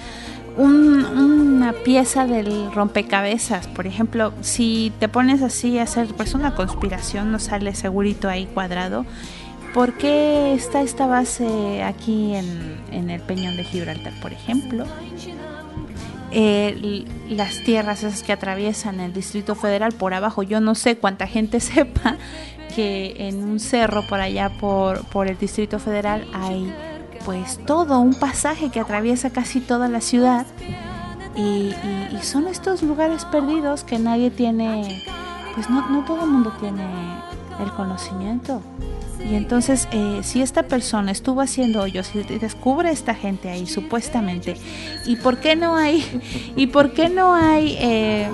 una pieza del rompecabezas. Por ejemplo, si te pones así a hacer pues una conspiración, no sale segurito ahí cuadrado. ¿Por qué está esta base aquí en, el Peñón de Gibraltar, por ejemplo? Las tierras esas que atraviesan el Distrito Federal por abajo. Yo no sé cuánta gente sepa que en un cerro por allá por, por el Distrito Federal hay pues todo un pasaje que atraviesa casi toda la ciudad y, son estos lugares perdidos que nadie tiene, pues no, no todo el mundo tiene el conocimiento. Y entonces, eh, si esta persona estuvo haciendo hoyos y descubre esta gente ahí, supuestamente, ¿y por qué no hay, y por qué no hay, eh,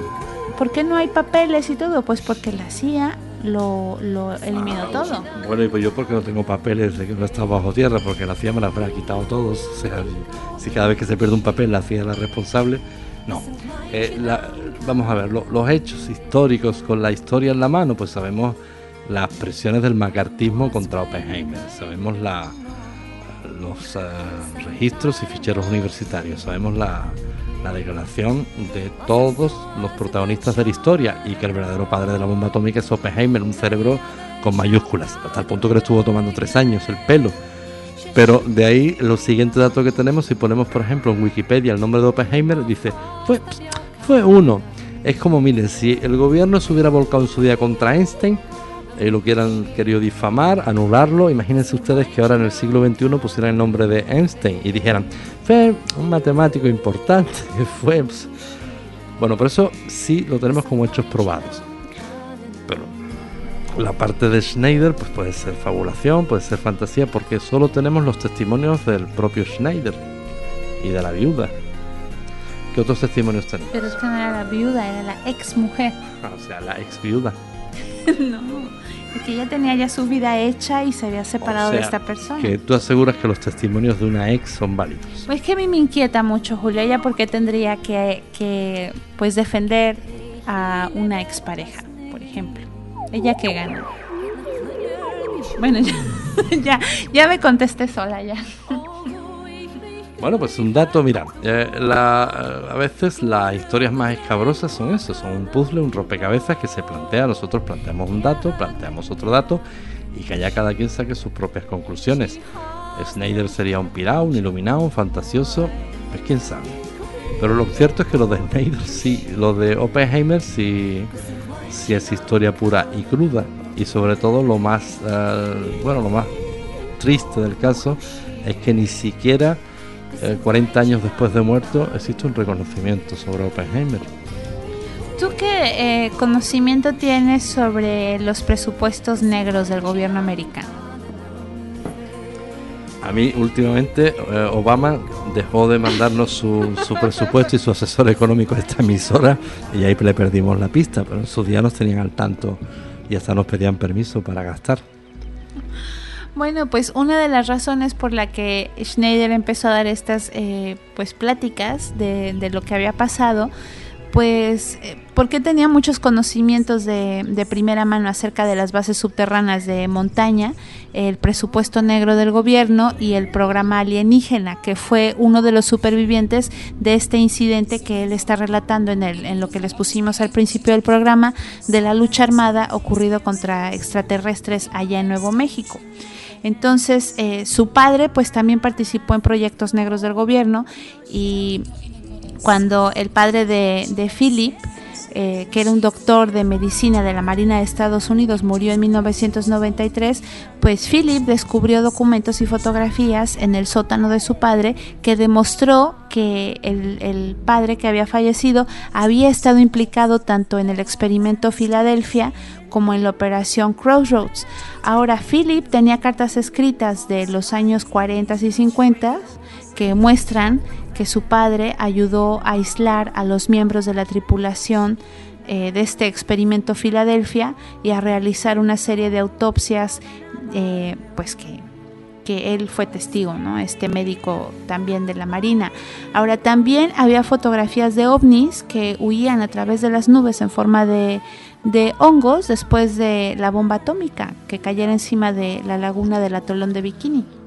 por qué no hay papeles y todo? Pues porque la CIA lo, lo eliminó ah, todo. Bueno, y pues yo porque no tengo papeles de que no está bajo tierra, porque la CIA me la habrá quitado todos. O sea, si cada vez que se pierde un papel la CIA es la responsable, no. Eh, vamos a ver, los hechos históricos con la historia en la mano, pues sabemos las presiones del macartismo contra Oppenheimer, sabemos la, los eh, registros y ficheros universitarios, sabemos la, la declaración de todos los protagonistas de la historia y que el verdadero padre de la bomba atómica es Oppenheimer, un cerebro con mayúsculas, hasta el punto que le estuvo tomando tres años el pelo. Pero de ahí los siguientes datos que tenemos, si ponemos por ejemplo en Wikipedia el nombre de Oppenheimer, dice, fue, fue uno. Es como, miren, si el gobierno se hubiera volcado en su día contra Einstein, eh, lo hubieran querido difamar, anularlo. Imagínense ustedes que ahora en el siglo XXI pusieran el nombre de Einstein y dijeran, fue un matemático importante, fue... Pues". Bueno, por eso sí lo tenemos como hechos probados. Pero la parte de Schneider pues puede ser fabulación, puede ser fantasía, porque solo tenemos los testimonios del propio Schneider y de la viuda. ¿Qué otros testimonios tenemos? Pero es que no era la viuda, era la ex mujer. Ah, o sea, la ex viuda. no. Que ella tenía ya su vida hecha y se había separado de esta persona. Que tú aseguras que los testimonios de una ex son válidos. Pues que a mí me inquieta mucho, Julia, ella porque tendría que, que pues defender a una expareja, por ejemplo. Ella que gana. Bueno, ya, ya, ya me contesté sola ya. Bueno, pues un dato, mira, eh, a veces las historias más escabrosas son eso, son un puzzle, un rompecabezas que se plantea, nosotros planteamos un dato, planteamos otro dato y que allá cada quien saque sus propias conclusiones. Snyder sería un pirado, un iluminado, un fantasioso, pues quién sabe. Pero lo cierto es que lo de Snyder sí, lo de Oppenheimer sí, sí es historia pura y cruda y sobre todo lo más, eh, bueno, lo más triste del caso es que ni siquiera 40 eh, años después de muerto existe un reconocimiento sobre Oppenheimer. ¿Tú qué eh, conocimiento tienes sobre los presupuestos negros del gobierno americano? A mí últimamente eh, Obama dejó de mandarnos su, su, presupuesto y su asesor económico a esta emisora y ahí le perdimos la pista, pero en sus días nos tenían al tanto y hasta nos pedían permiso para gastar. Bueno, pues una de las razones por la que Schneider empezó a dar estas eh, pues pláticas de, lo que había pasado pues eh, porque tenía muchos conocimientos de, de, primera mano acerca de las bases subterráneas de montaña, el presupuesto negro del gobierno y el programa alienígena, que fue uno de los supervivientes de este incidente que él está relatando en, el, en lo que les pusimos al principio del programa de la lucha armada ocurrido contra extraterrestres allá en Nuevo México. Entonces, eh, su padre pues también participó en proyectos negros del gobierno y cuando el padre de, de Philip, eh, que era un doctor de medicina de la Marina de Estados Unidos, murió en 1993, pues Philip descubrió documentos y fotografías en el sótano de su padre que demostró que el, el padre que había fallecido había estado implicado tanto en el experimento Filadelfia como en la operación Crossroads. Ahora, Philip tenía cartas escritas de los años 40 y 50 que muestran que su padre ayudó a aislar a los miembros de la tripulación eh, de este experimento Filadelfia y a realizar una serie de autopsias eh, pues que, que él fue testigo, ¿no? Este médico también de la Marina. Ahora también había fotografías de ovnis que huían a través de las nubes en forma de, de hongos después de la bomba atómica que cayera encima de la laguna del atolón de Bikini.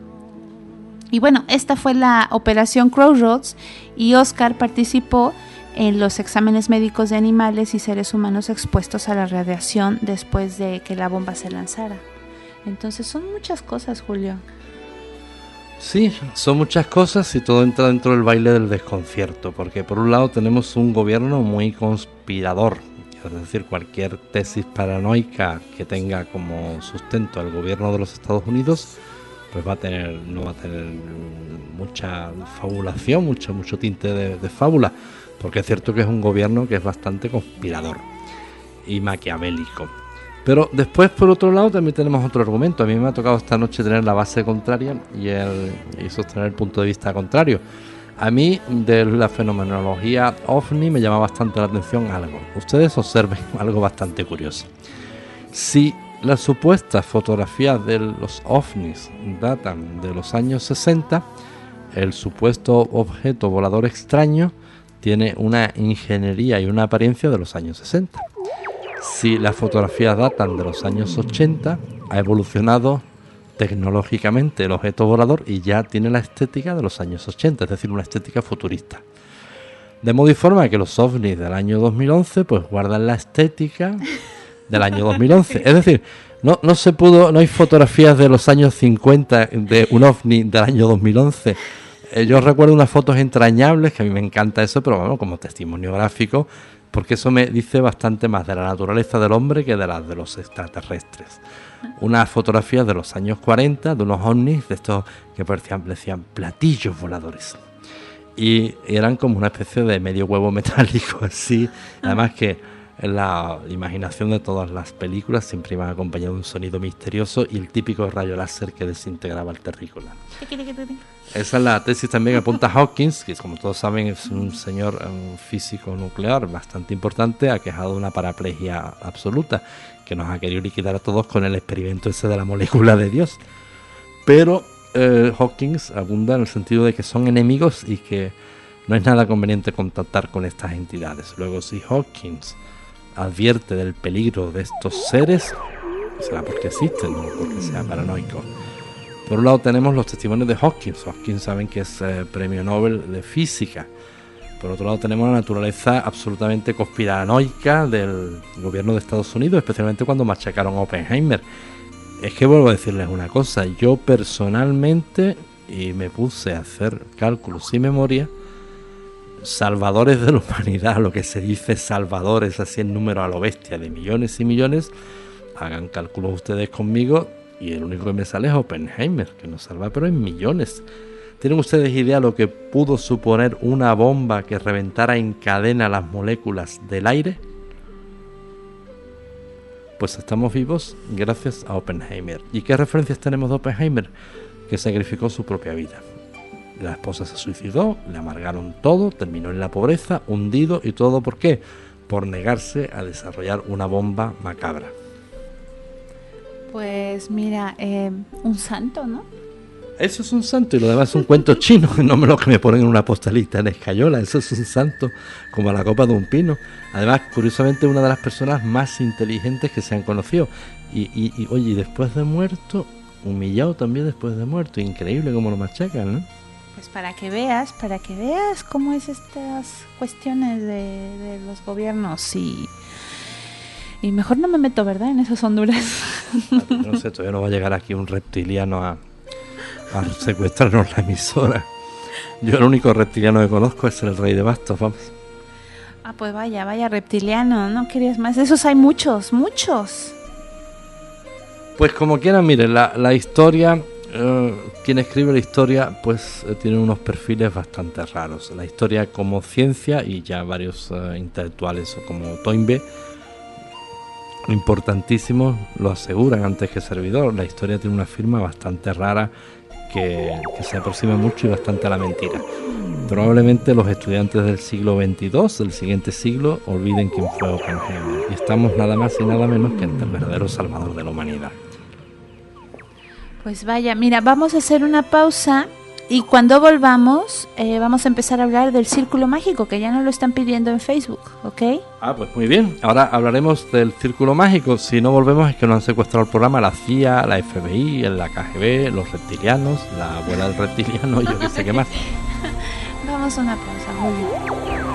Y bueno, esta fue la operación Crossroads y Oscar participó en los exámenes médicos de animales y seres humanos expuestos a la radiación después de que la bomba se lanzara. Entonces son muchas cosas, Julio. Sí, son muchas cosas y todo entra dentro del baile del desconcierto, porque por un lado tenemos un gobierno muy conspirador, es decir, cualquier tesis paranoica que tenga como sustento el gobierno de los Estados Unidos, pues va a tener, no va a tener mucha fabulación, mucho, mucho tinte de, fábula, porque es cierto que es un gobierno que es bastante conspirador y maquiavélico. Pero después, por otro lado, también tenemos otro argumento. A mí me ha tocado esta noche tener la base contraria y, el, y sostener el punto de vista contrario. A mí, de la fenomenología ovni, me llama bastante la atención algo. Ustedes observen algo bastante curioso. Si las supuestas fotografías de los ovnis datan de los años 60. El supuesto objeto volador extraño tiene una ingeniería y una apariencia de los años 60. Si las fotografías datan de los años 80, ha evolucionado tecnológicamente el objeto volador y ya tiene la estética de los años 80, es decir, una estética futurista. De modo y forma que los ovnis del año 2011 pues guardan la estética del año 2011. Es decir, no, no se pudo, no hay fotografías de los años 50 de un ovni del año 2011. Eh, yo recuerdo unas fotos entrañables, que a mí me encanta eso, pero bueno, como testimonio gráfico, porque eso me dice bastante más de la naturaleza del hombre que de las de los extraterrestres. Unas fotografías de los años 40 de unos ovnis, de estos que parecían, decían platillos voladores. Y eran como una especie de medio huevo metálico, así. Además que la imaginación de todas las películas siempre iban acompañado de un sonido misterioso y el típico rayo láser que desintegraba el terrícola. Esa es la tesis también que apunta Hawkins, que como todos saben es un señor un físico nuclear bastante importante, ha quejado de una paraplegia absoluta, que nos ha querido liquidar a todos con el experimento ese de la molécula de Dios. Pero eh, Hawkins abunda en el sentido de que son enemigos y que no es nada conveniente contactar con estas entidades. Luego si Hawkins advierte del peligro de estos seres, será porque existen, no porque sea paranoico. Por un lado tenemos los testimonios de Hawkins. Hawkins saben que es eh, premio Nobel de física. Por otro lado tenemos la naturaleza absolutamente conspiranoica del gobierno de Estados Unidos, especialmente cuando machacaron a Oppenheimer. Es que vuelvo a decirles una cosa, yo personalmente, y me puse a hacer cálculos y memoria, salvadores de la humanidad, lo que se dice salvadores, así en número a lo bestia, de millones y millones, hagan cálculos ustedes conmigo Y el único que me sale es Oppenheimer, que nos salva pero en millones. ¿Tienen ustedes idea lo que pudo suponer una bomba que reventara en cadena las moléculas del aire? Pues estamos vivos gracias a Oppenheimer. ¿Y qué referencias tenemos de Oppenheimer? Que sacrificó su propia vida. La esposa se suicidó, le amargaron todo, terminó en la pobreza, hundido y todo por qué? Por negarse a desarrollar una bomba macabra. Pues mira, eh, un santo, ¿no? Eso es un santo y lo demás es un cuento chino, no me lo que me ponen en una postalita en escayola, eso es un santo como la copa de un pino. Además, curiosamente, una de las personas más inteligentes que se han conocido. Y, y, oye, después de muerto, humillado también después de muerto, increíble como lo machacan, ¿no? Pues para que veas, para que veas cómo es estas cuestiones de, los gobiernos y... Y mejor no me meto, ¿verdad? En esas Honduras. No sé, todavía no va a llegar aquí un reptiliano a, a secuestrarnos la emisora. Yo el único reptiliano que conozco es el rey de bastos, vamos. Ah, pues vaya, vaya reptiliano, no querías más. Esos hay muchos, muchos. Pues como quieran, miren, la, la historia, eh, quien escribe la historia, pues eh, tiene unos perfiles bastante raros. La historia como ciencia y ya varios eh, intelectuales como Toynbee, importantísimos, lo aseguran antes que servidor. La historia tiene una firma bastante rara que, se aproxima mucho y bastante a la mentira. Probablemente los estudiantes del siglo XXII, del siguiente siglo, olviden quién fue Oppenheimer. Y estamos nada más y nada menos que ante el verdadero salvador de la humanidad. Pues vaya, mira, vamos a hacer una pausa y cuando volvamos, eh, vamos a empezar a hablar del círculo mágico, que ya nos lo están pidiendo en Facebook, ¿ok? Ah, pues muy bien. Ahora hablaremos del círculo mágico. Si no volvemos es que nos han secuestrado el programa la CIA, la FBI, la KGB, los reptilianos, la abuela del reptiliano y yo qué sé qué más. vamos a una pausa, muy bien.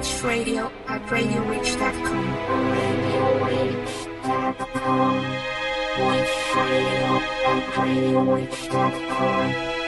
Rage Radio at RadioRage.com. RadioRage.com. Rage Radio at RadioRage.com.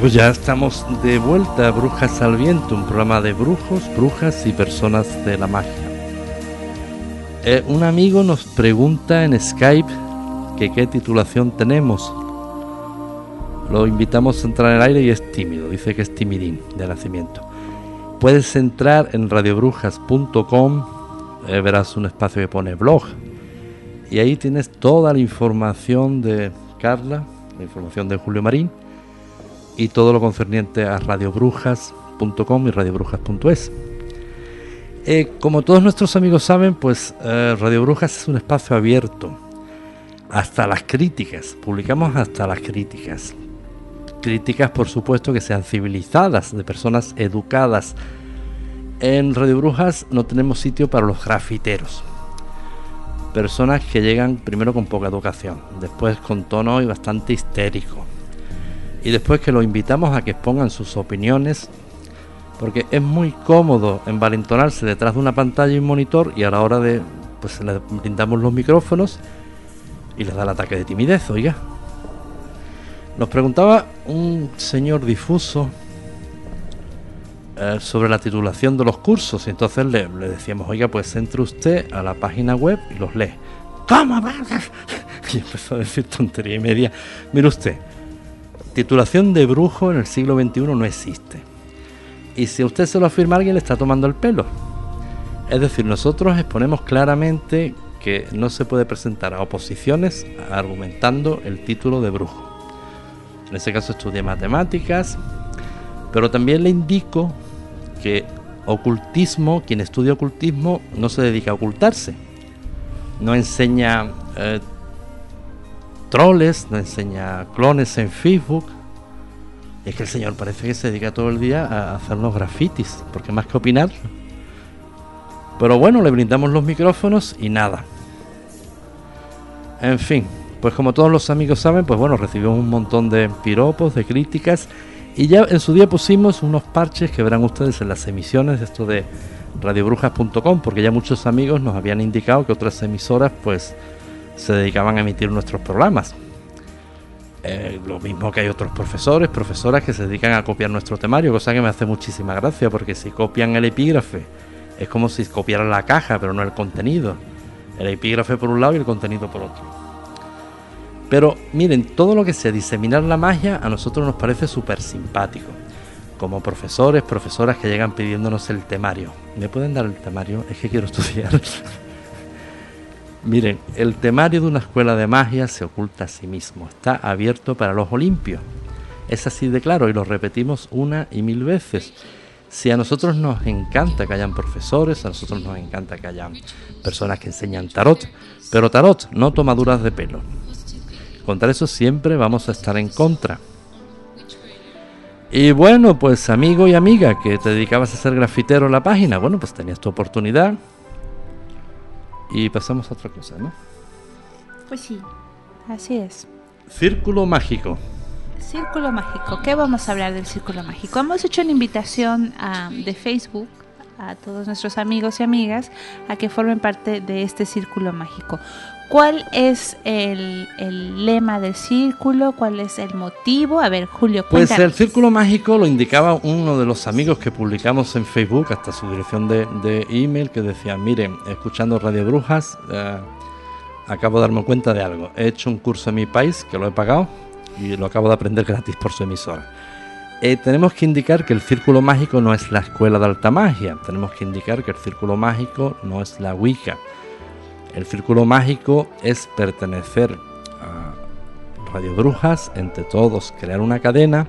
Pues ya estamos de vuelta a Brujas al Viento, un programa de brujos, brujas y personas de la magia. Eh, un amigo nos pregunta en Skype que qué titulación tenemos. Lo invitamos a entrar en el aire y es tímido, dice que es timidín de nacimiento. Puedes entrar en radiobrujas.com, eh, verás un espacio que pone blog y ahí tienes toda la información de Carla, la información de Julio Marín y todo lo concerniente a radiobrujas.com y radiobrujas.es. Eh, como todos nuestros amigos saben, pues eh, Radio Brujas es un espacio abierto hasta las críticas. Publicamos hasta las críticas. Críticas, por supuesto, que sean civilizadas, de personas educadas. En Radio Brujas no tenemos sitio para los grafiteros. Personas que llegan primero con poca educación, después con tono y bastante histérico y después que los invitamos a que expongan sus opiniones, porque es muy cómodo envalentonarse detrás de una pantalla y un monitor y a la hora de, pues le brindamos los micrófonos y les da el ataque de timidez, oiga. Nos preguntaba un señor difuso eh, sobre la titulación de los cursos y entonces le, decíamos, oiga, pues entre usted a la página web y los lee. ¿Cómo? y empezó a decir tontería y media. Mire usted, titulación de brujo en el siglo XXI no existe. Y si usted se lo afirma alguien le está tomando el pelo. Es decir, nosotros exponemos claramente que no se puede presentar a oposiciones argumentando el título de brujo. En ese caso estudié matemáticas, pero también le indico que ocultismo, quien estudia ocultismo no se dedica a ocultarse. No enseña eh, troles, nos enseña clones en Facebook. Es que el señor parece que se dedica todo el día a hacernos grafitis, porque más que opinar. Pero bueno, le brindamos los micrófonos y nada. En fin, pues como todos los amigos saben, pues bueno, recibimos un montón de piropos, de críticas. Y ya en su día pusimos unos parches que verán ustedes en las emisiones de esto de radiobrujas.com, porque ya muchos amigos nos habían indicado que otras emisoras pues se dedicaban a emitir nuestros programas. Eh, lo mismo que hay otros profesores, profesoras que se dedican a copiar nuestro temario, cosa que me hace muchísima gracia, porque si copian el epígrafe, es como si copiaran la caja, pero no el contenido. El epígrafe por un lado y el contenido por otro. Pero miren, todo lo que sea diseminar la magia a nosotros nos parece súper simpático. Como profesores, profesoras que llegan pidiéndonos el temario. ¿Me pueden dar el temario? Es que quiero estudiar. Miren, el temario de una escuela de magia se oculta a sí mismo, está abierto para los olimpios. Es así de claro y lo repetimos una y mil veces. Si a nosotros nos encanta que hayan profesores, a nosotros nos encanta que hayan personas que enseñan tarot, pero tarot, no tomaduras de pelo. Contra eso siempre vamos a estar en contra. Y bueno, pues amigo y amiga que te dedicabas a ser grafitero en la página, bueno, pues tenías tu oportunidad, y pasamos a otra cosa, ¿no? Pues sí, así es. Círculo mágico. Círculo mágico. ¿Qué vamos a hablar del círculo mágico? Hemos hecho una invitación a, de Facebook a todos nuestros amigos y amigas a que formen parte de este círculo mágico. ¿Cuál es el, el, lema del círculo? ¿Cuál es el motivo? A ver, Julio, cuéntanos. Pues el círculo mágico lo indicaba uno de los amigos que publicamos en Facebook, hasta su dirección de, de email, que decía, miren, escuchando Radio Brujas, eh, acabo de darme cuenta de algo. He hecho un curso en mi país, que lo he pagado, y lo acabo de aprender gratis por su emisora. Eh, tenemos que indicar que el círculo mágico no es la escuela de alta magia. Tenemos que indicar que el círculo mágico no es la Wicca. El círculo mágico es pertenecer a Radio Brujas, entre todos crear una cadena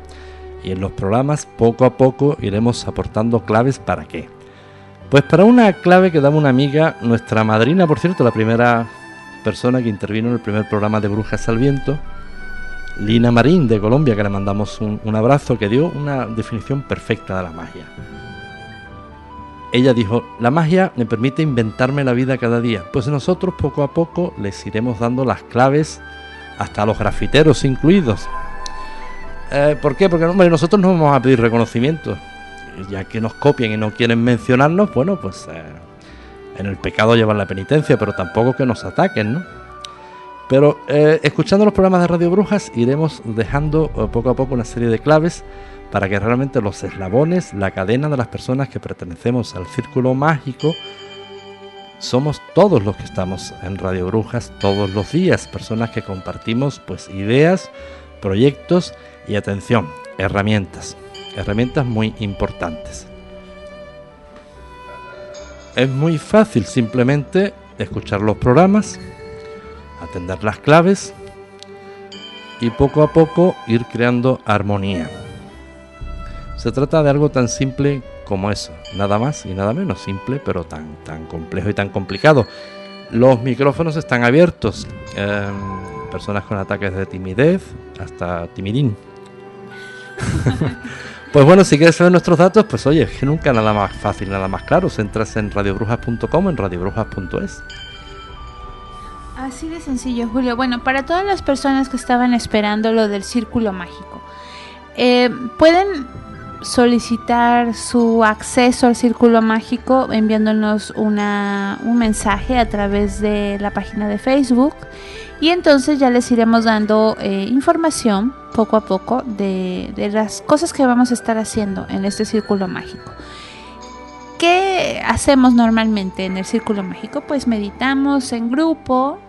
y en los programas poco a poco iremos aportando claves para qué. Pues para una clave que daba una amiga, nuestra madrina, por cierto, la primera persona que intervino en el primer programa de Brujas al Viento, Lina Marín de Colombia, que le mandamos un, un abrazo, que dio una definición perfecta de la magia. Ella dijo, la magia me permite inventarme la vida cada día. Pues nosotros poco a poco les iremos dando las claves hasta los grafiteros incluidos. Eh, ¿Por qué? Porque nosotros no vamos a pedir reconocimiento. Ya que nos copien y no quieren mencionarnos, bueno, pues eh, en el pecado llevan la penitencia, pero tampoco que nos ataquen, ¿no? Pero eh, escuchando los programas de Radio Brujas iremos dejando eh, poco a poco una serie de claves para que realmente los eslabones, la cadena de las personas que pertenecemos al círculo mágico, somos todos los que estamos en Radio Brujas todos los días, personas que compartimos pues ideas, proyectos y atención, herramientas, herramientas muy importantes. Es muy fácil simplemente escuchar los programas, atender las claves y poco a poco ir creando armonía. Se trata de algo tan simple como eso, nada más y nada menos, simple pero tan, tan complejo y tan complicado. Los micrófonos están abiertos, em, personas con ataques de timidez hasta timidín. pues bueno, si quieres saber nuestros datos, pues oye, es que nunca nada más fácil, nada más claro. Entras en radiobrujas.com, en radiobrujas.es. Así de sencillo, Julio. Bueno, para todas las personas que estaban esperando lo del círculo mágico, eh, pueden solicitar su acceso al círculo mágico enviándonos una, un mensaje a través de la página de Facebook y entonces ya les iremos dando eh, información poco a poco de, de las cosas que vamos a estar haciendo en este círculo mágico. ¿Qué hacemos normalmente en el círculo mágico? Pues meditamos en grupo,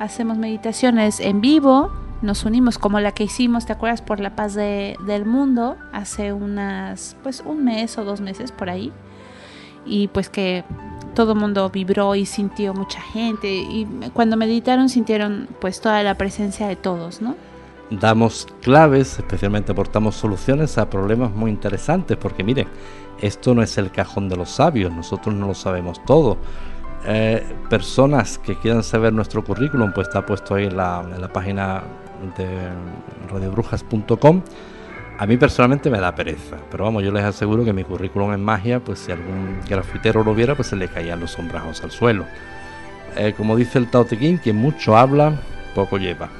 hacemos meditaciones en vivo, nos unimos como la que hicimos, ¿te acuerdas? Por la paz de- del mundo hace unas, pues un mes o dos meses por ahí. Y pues que todo el mundo vibró y sintió mucha gente. Y cuando meditaron sintieron pues toda la presencia de todos, ¿no? damos claves, especialmente aportamos soluciones a problemas muy interesantes, porque miren, esto no es el cajón de los sabios, nosotros no lo sabemos todo. Eh, personas que quieran saber nuestro currículum, pues está puesto ahí en la, en la página de radiobrujas.com. A mí personalmente me da pereza, pero vamos, yo les aseguro que mi currículum en magia, pues si algún grafitero lo viera, pues se le caían los sombrajos al suelo. Eh, como dice el Tao Te Ching, quien mucho habla, poco lleva.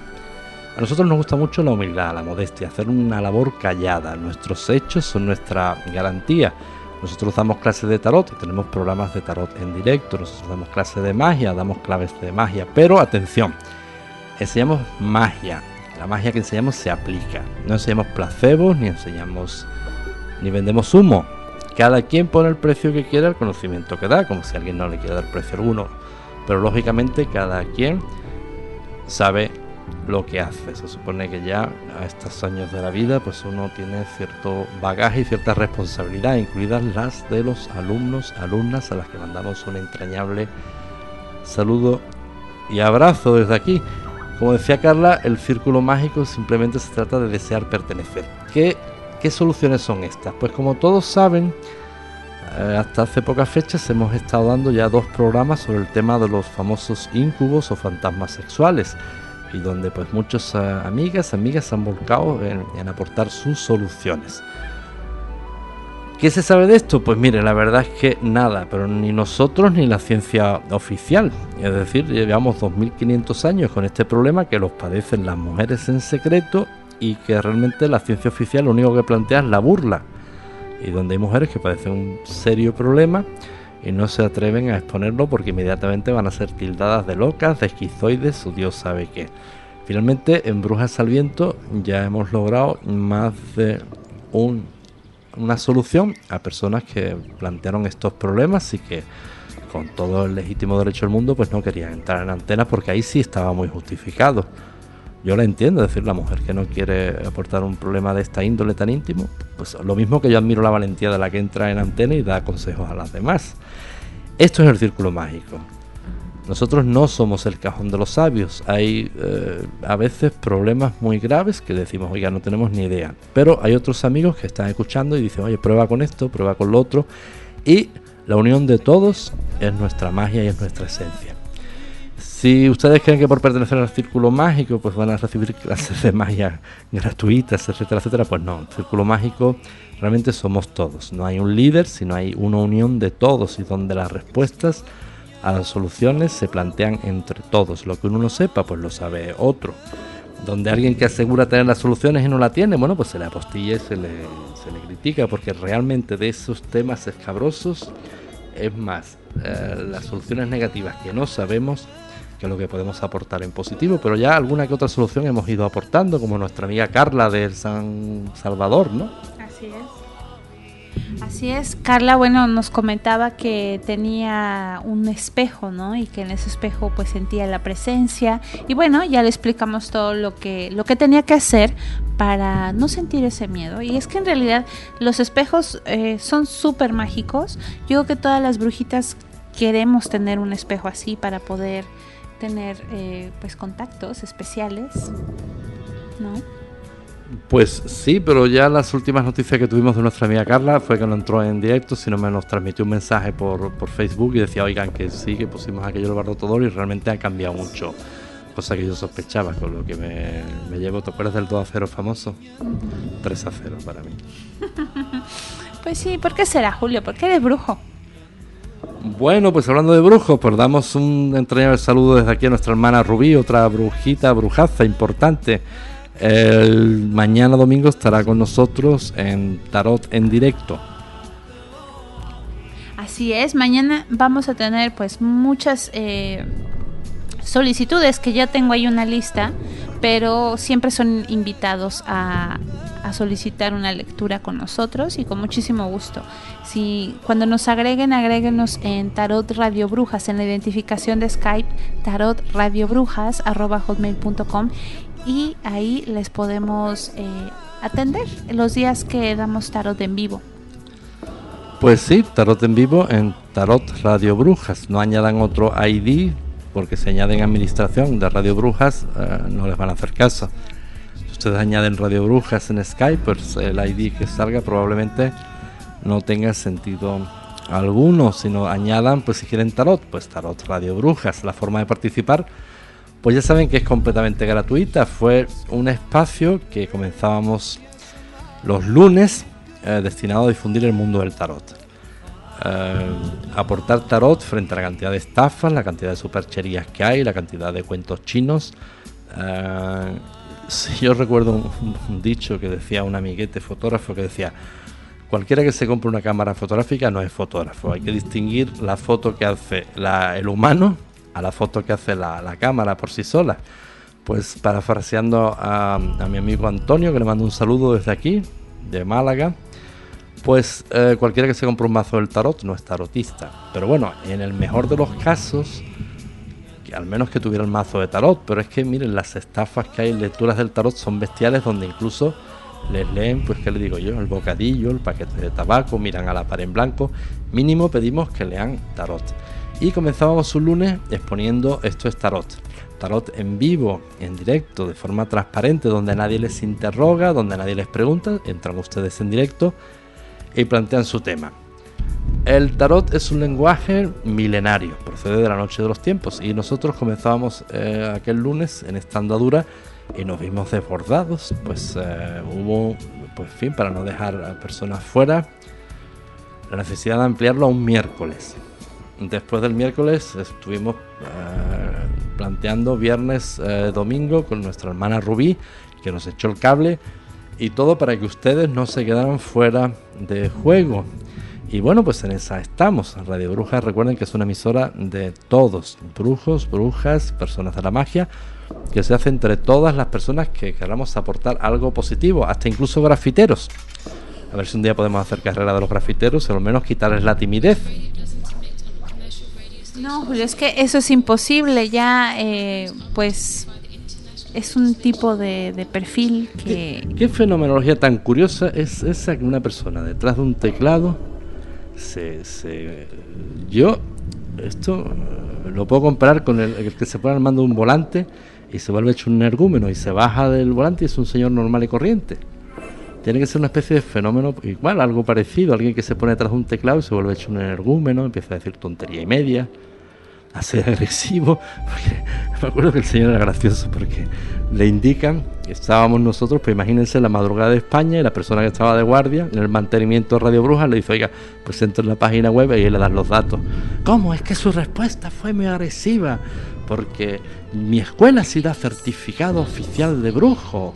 A nosotros nos gusta mucho la humildad, la modestia, hacer una labor callada. Nuestros hechos son nuestra garantía. Nosotros damos clases de tarot, tenemos programas de tarot en directo, nosotros damos clases de magia, damos claves de magia, pero atención, enseñamos magia. La magia que enseñamos se aplica. No enseñamos placebos, ni enseñamos, ni vendemos humo. Cada quien pone el precio que quiera al conocimiento que da, como si alguien no le quiere dar precio alguno. Pero lógicamente cada quien sabe lo que hace. Se supone que ya a estos años de la vida, pues uno tiene cierto bagaje y cierta responsabilidad, incluidas las de los alumnos, alumnas, a las que mandamos un entrañable saludo y abrazo desde aquí. Como decía Carla, el círculo mágico simplemente se trata de desear pertenecer. ¿Qué, qué soluciones son estas? Pues como todos saben, eh, hasta hace pocas fechas hemos estado dando ya dos programas sobre el tema de los famosos incubos o fantasmas sexuales y donde pues muchas eh, amigas, amigas se han volcado en, en aportar sus soluciones. ¿Qué se sabe de esto? Pues mire, la verdad es que nada, pero ni nosotros ni la ciencia oficial. Es decir, llevamos 2500 años con este problema que los padecen las mujeres en secreto y que realmente la ciencia oficial lo único que plantea es la burla. Y donde hay mujeres que padecen un serio problema y no se atreven a exponerlo porque inmediatamente van a ser tildadas de locas, de esquizoides o Dios sabe qué. Finalmente, en Brujas al Viento ya hemos logrado más de un, una solución a personas que plantearon estos problemas y que con todo el legítimo derecho del mundo pues no querían entrar en antena porque ahí sí estaba muy justificado. Yo la entiendo, decir, la mujer que no quiere aportar un problema de esta índole tan íntimo, pues lo mismo que yo admiro la valentía de la que entra en antena y da consejos a las demás. Esto es el círculo mágico. Nosotros no somos el cajón de los sabios. Hay eh, a veces problemas muy graves que decimos, oiga, no tenemos ni idea. Pero hay otros amigos que están escuchando y dicen, oye, prueba con esto, prueba con lo otro. Y la unión de todos es nuestra magia y es nuestra esencia. Si ustedes creen que por pertenecer al círculo mágico pues van a recibir clases de magia gratuitas, etcétera, etcétera, pues no, el círculo mágico realmente somos todos. No hay un líder, sino hay una unión de todos y donde las respuestas a las soluciones se plantean entre todos. Lo que uno no sepa, pues lo sabe otro. Donde alguien que asegura tener las soluciones y no la tiene, bueno, pues se le apostilla y se le, se le critica, porque realmente de esos temas escabrosos es más, eh, las soluciones negativas que no sabemos que es lo que podemos aportar en positivo, pero ya alguna que otra solución hemos ido aportando, como nuestra amiga Carla del San Salvador, ¿no? Así es. Así es, Carla, bueno, nos comentaba que tenía un espejo, ¿no? Y que en ese espejo pues sentía la presencia y bueno, ya le explicamos todo lo que lo que tenía que hacer para no sentir ese miedo. Y es que en realidad los espejos eh, son súper mágicos. Yo creo que todas las brujitas queremos tener un espejo así para poder tener eh, pues contactos especiales, ¿no? Pues sí, pero ya las últimas noticias que tuvimos de nuestra amiga Carla fue que no entró en directo, sino me nos transmitió un mensaje por, por Facebook y decía, oigan, que sí, que pusimos aquello del barro todo y realmente ha cambiado mucho, cosa que yo sospechaba, con lo que me, me llevo, ¿te acuerdas del 2 a 0 famoso? 3 a 0 para mí. Pues sí, ¿por qué será Julio? ¿Por qué eres brujo? Bueno, pues hablando de brujos, pues damos un entrañable saludo desde aquí a nuestra hermana Rubí, otra brujita, brujaza importante. El mañana domingo estará con nosotros en Tarot en directo. Así es, mañana vamos a tener pues muchas eh, solicitudes que ya tengo ahí una lista, pero siempre son invitados a, solicitar una lectura con nosotros y con muchísimo gusto. Si cuando nos agreguen, agréguenos en Tarot Radio Brujas, en la identificación de Skype, Tarot Radio Brujas, arroba hotmail.com y ahí les podemos eh, atender los días que damos tarot en vivo. Pues sí, Tarot en vivo en Tarot Radio Brujas. No añadan otro ID porque si añaden administración de Radio Brujas eh, no les van a hacer caso. Si ustedes añaden Radio Brujas en Skype, pues el ID que salga probablemente no tenga sentido alguno. Si no añadan, pues si quieren Tarot, pues Tarot Radio Brujas. La forma de participar, pues ya saben que es completamente gratuita. Fue un espacio que comenzábamos los lunes eh, destinado a difundir el mundo del tarot. Eh, aportar tarot frente a la cantidad de estafas, la cantidad de supercherías que hay, la cantidad de cuentos chinos. Eh, si yo recuerdo un, dicho que decía un amiguete fotógrafo que decía, cualquiera que se compre una cámara fotográfica no es fotógrafo, hay que distinguir la foto que hace el humano a la foto que hace la, la cámara por sí sola. Pues parafraseando a, a mi amigo Antonio, que le mando un saludo desde aquí, de Málaga, pues eh, cualquiera que se compre un mazo del tarot no es tarotista. Pero bueno, en el mejor de los casos, que al menos que tuviera el mazo de tarot, pero es que miren, las estafas que hay en lecturas del tarot son bestiales donde incluso les leen, pues qué le digo yo, el bocadillo, el paquete de tabaco, miran a la pared en blanco, mínimo pedimos que lean tarot. Y comenzábamos un lunes exponiendo esto es tarot. Tarot en vivo, en directo, de forma transparente, donde nadie les interroga, donde nadie les pregunta, entran ustedes en directo y plantean su tema. El tarot es un lenguaje milenario, procede de la noche de los tiempos y nosotros comenzábamos eh, aquel lunes en esta andadura y nos vimos desbordados, pues eh, hubo, pues fin, para no dejar a personas fuera, la necesidad de ampliarlo a un miércoles. Después del miércoles estuvimos eh, planteando viernes, eh, domingo con nuestra hermana Rubí, que nos echó el cable y todo para que ustedes no se quedaran fuera de juego. Y bueno, pues en esa estamos. Radio Brujas, recuerden que es una emisora de todos, brujos, brujas, personas de la magia, que se hace entre todas las personas que queramos aportar algo positivo, hasta incluso grafiteros. A ver si un día podemos hacer carrera de los grafiteros o al menos quitarles la timidez. No, Julio, es que eso es imposible. Ya, eh, pues, es un tipo de, de perfil que... ¿Qué fenomenología tan curiosa es esa que una persona detrás de un teclado se... se- yo esto eh, lo puedo comparar con el, el que se pone al mando de un volante y se vuelve hecho un energúmeno y se baja del volante y es un señor normal y corriente. Tiene que ser una especie de fenómeno igual, algo parecido, alguien que se pone detrás de un teclado y se vuelve hecho un energúmeno, empieza a decir tontería y media, a agresivo. Porque me acuerdo que el señor era gracioso porque le indican, estábamos nosotros, pues imagínense la madrugada de España y la persona que estaba de guardia en el mantenimiento de Radio Bruja le dice, oiga, pues entra en la página web y le dan los datos. ¿Cómo? Es que su respuesta fue muy agresiva porque mi escuela sí da certificado oficial de brujo.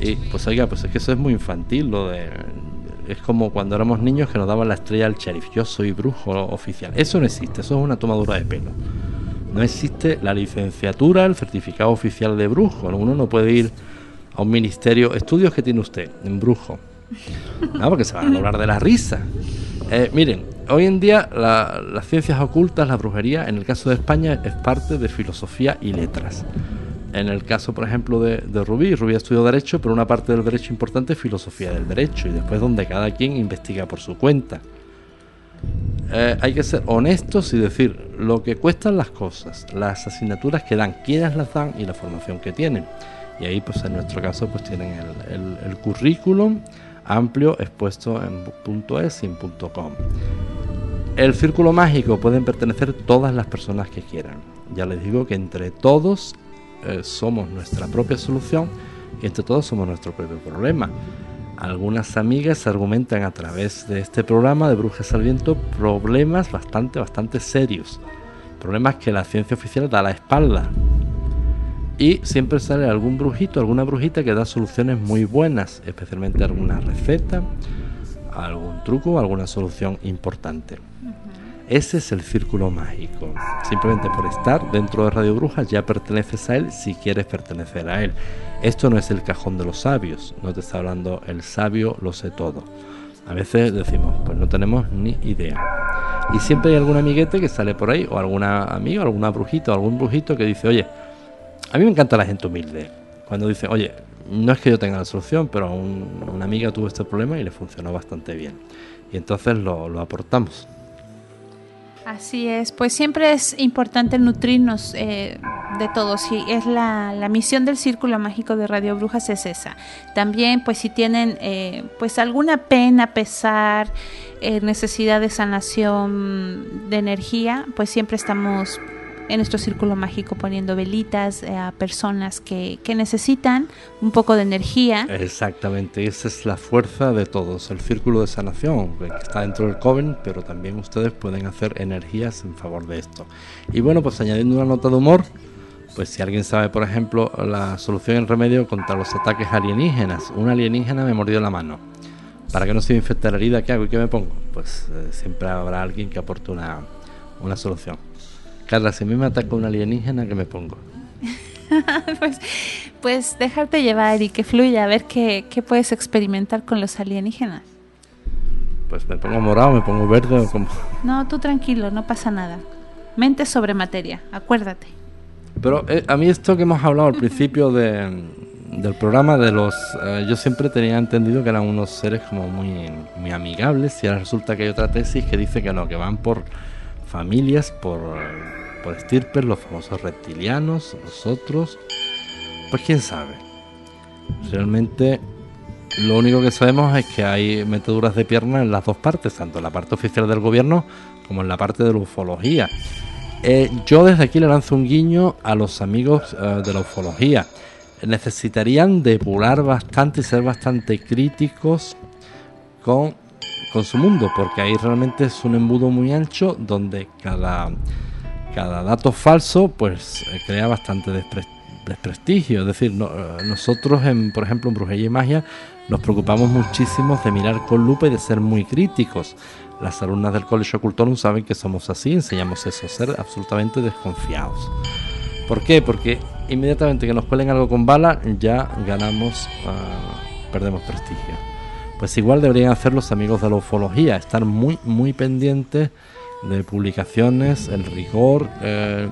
Y pues oiga, pues es que eso es muy infantil, lo de... Es como cuando éramos niños que nos daban la estrella al sheriff. Yo soy brujo oficial. Eso no existe, eso es una tomadura de pelo. No existe la licenciatura, el certificado oficial de brujo. Uno no puede ir a un ministerio. Estudios que tiene usted en brujo. No, porque se van a hablar de la risa. Eh, miren, hoy en día la- las ciencias ocultas, la brujería, en el caso de España, es parte de filosofía y letras. En el caso, por ejemplo, de, Rubí, Rubí estudió Derecho, pero una parte del derecho importante es filosofía del derecho, y después donde cada quien investiga por su cuenta. Eh, hay que ser honestos y decir lo que cuestan las cosas, las asignaturas que dan, quiénes las dan y la formación que tienen. Y ahí, pues en nuestro caso, pues tienen el, el- currículum amplio expuesto en .es. El círculo mágico pueden pertenecer todas las personas que quieran. Ya les digo que entre todos eh, somos nuestra propia solución y entre todos somos nuestro propio problema. Algunas amigas argumentan a través de este programa de Brujas al Viento problemas bastante, bastante serios. Problemas que la ciencia oficial da la espalda. Y siempre sale algún brujito, alguna brujita que da soluciones muy buenas, especialmente alguna receta, algún truco, alguna solución importante. Ese es el círculo mágico. Simplemente por estar dentro de Radio Brujas ya perteneces a él si quieres pertenecer a él. Esto no es el cajón de los sabios. No te está hablando el sabio lo sé todo. A veces decimos, pues no tenemos ni idea. Y siempre hay algún amiguete que sale por ahí, o alguna amiga, alguna brujita, o algún brujito que dice, oye, a mí me encanta la gente humilde. Cuando dice, oye, no es que yo tenga la solución, pero un- una amiga tuvo este problema y le funcionó bastante bien. Y entonces lo aportamos. Así es, pues siempre es importante nutrirnos eh, de todos y es la, la misión del Círculo Mágico de Radio Brujas es esa. También pues si tienen eh, pues alguna pena, pesar, eh, necesidad de sanación de energía, pues siempre estamos en nuestro Círculo Mágico poniendo velitas eh, a personas que, que necesitan un poco de energía. Exactamente, esa es la fuerza de todos, el círculo de sanación que está dentro del Coven, pero también ustedes pueden hacer energías en favor de esto. Y bueno, pues añadiendo una nota de humor, pues si alguien sabe, por ejemplo, la solución en remedio contra los ataques alienígenas, un alienígena me mordió la mano. Para que no se me infecte la herida, ¿qué hago y qué me pongo? Pues eh, siempre habrá alguien que aporte una, una solución. Carla, si a mí me ataca un alienígena, ¿qué me pongo? pues, pues dejarte llevar y que fluya, a ver qué, qué puedes experimentar con los alienígenas. Pues me pongo morado, me pongo verde o como... No, tú tranquilo, no pasa nada. Mente sobre materia, acuérdate. Pero eh, a mí esto que hemos hablado al principio de- del programa de los... eh, yo siempre tenía entendido que eran unos seres como muy, muy amigables y ahora resulta que hay otra tesis que dice que no, que van por familias, por, por estirpes, los famosos reptilianos, nosotros. Pues quién sabe. Realmente lo único que sabemos es que hay meteduras de pierna en las dos partes, tanto en la parte oficial del gobierno como en la parte de la ufología. Eh, yo desde aquí le lanzo un guiño a los amigos eh, de la ufología. Necesitarían depurar bastante y ser bastante críticos con, con su mundo, porque ahí realmente es un embudo muy ancho donde cada, cada dato falso pues eh, crea bastante despre- desprestigio. Es decir, eh, nosotros, en, por ejemplo, en Brujería y Magia, nos preocupamos muchísimo de mirar con lupa y de ser muy críticos. Las alumnas del Colegio Ocultorum saben que somos así, enseñamos eso, ser absolutamente desconfiados. ¿Por qué? Porque inmediatamente que nos cuelen algo con bala, ya ganamos, ah, perdemos prestigio. Pues igual deberían hacer los amigos de la ufología, estar muy, muy pendientes de publicaciones, el rigor, eh,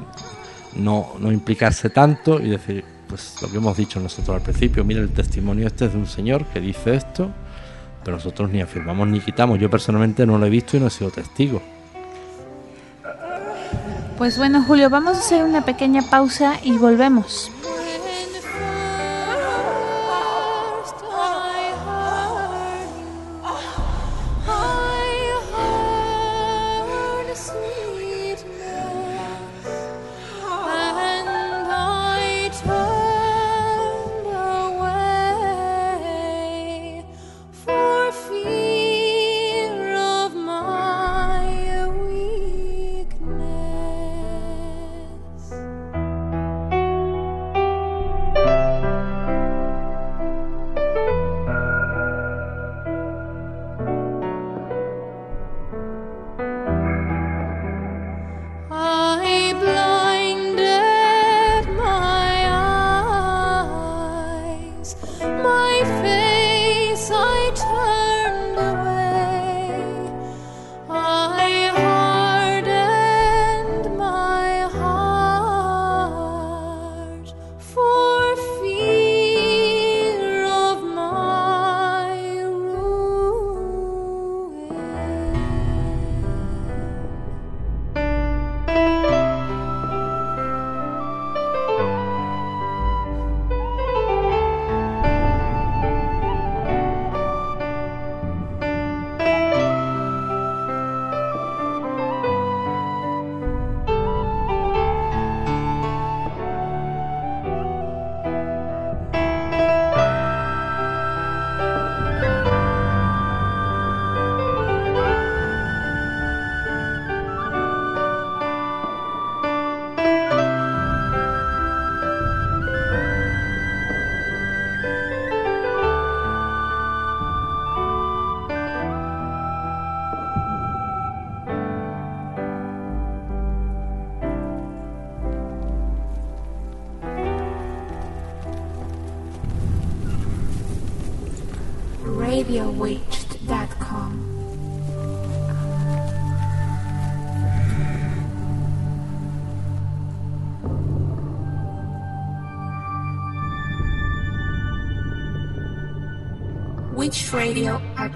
no, no implicarse tanto y decir, pues lo que hemos dicho nosotros al principio, mira el testimonio este es de un señor que dice esto, pero nosotros ni afirmamos ni quitamos. Yo personalmente no lo he visto y no he sido testigo. Pues bueno, Julio, vamos a hacer una pequeña pausa y volvemos.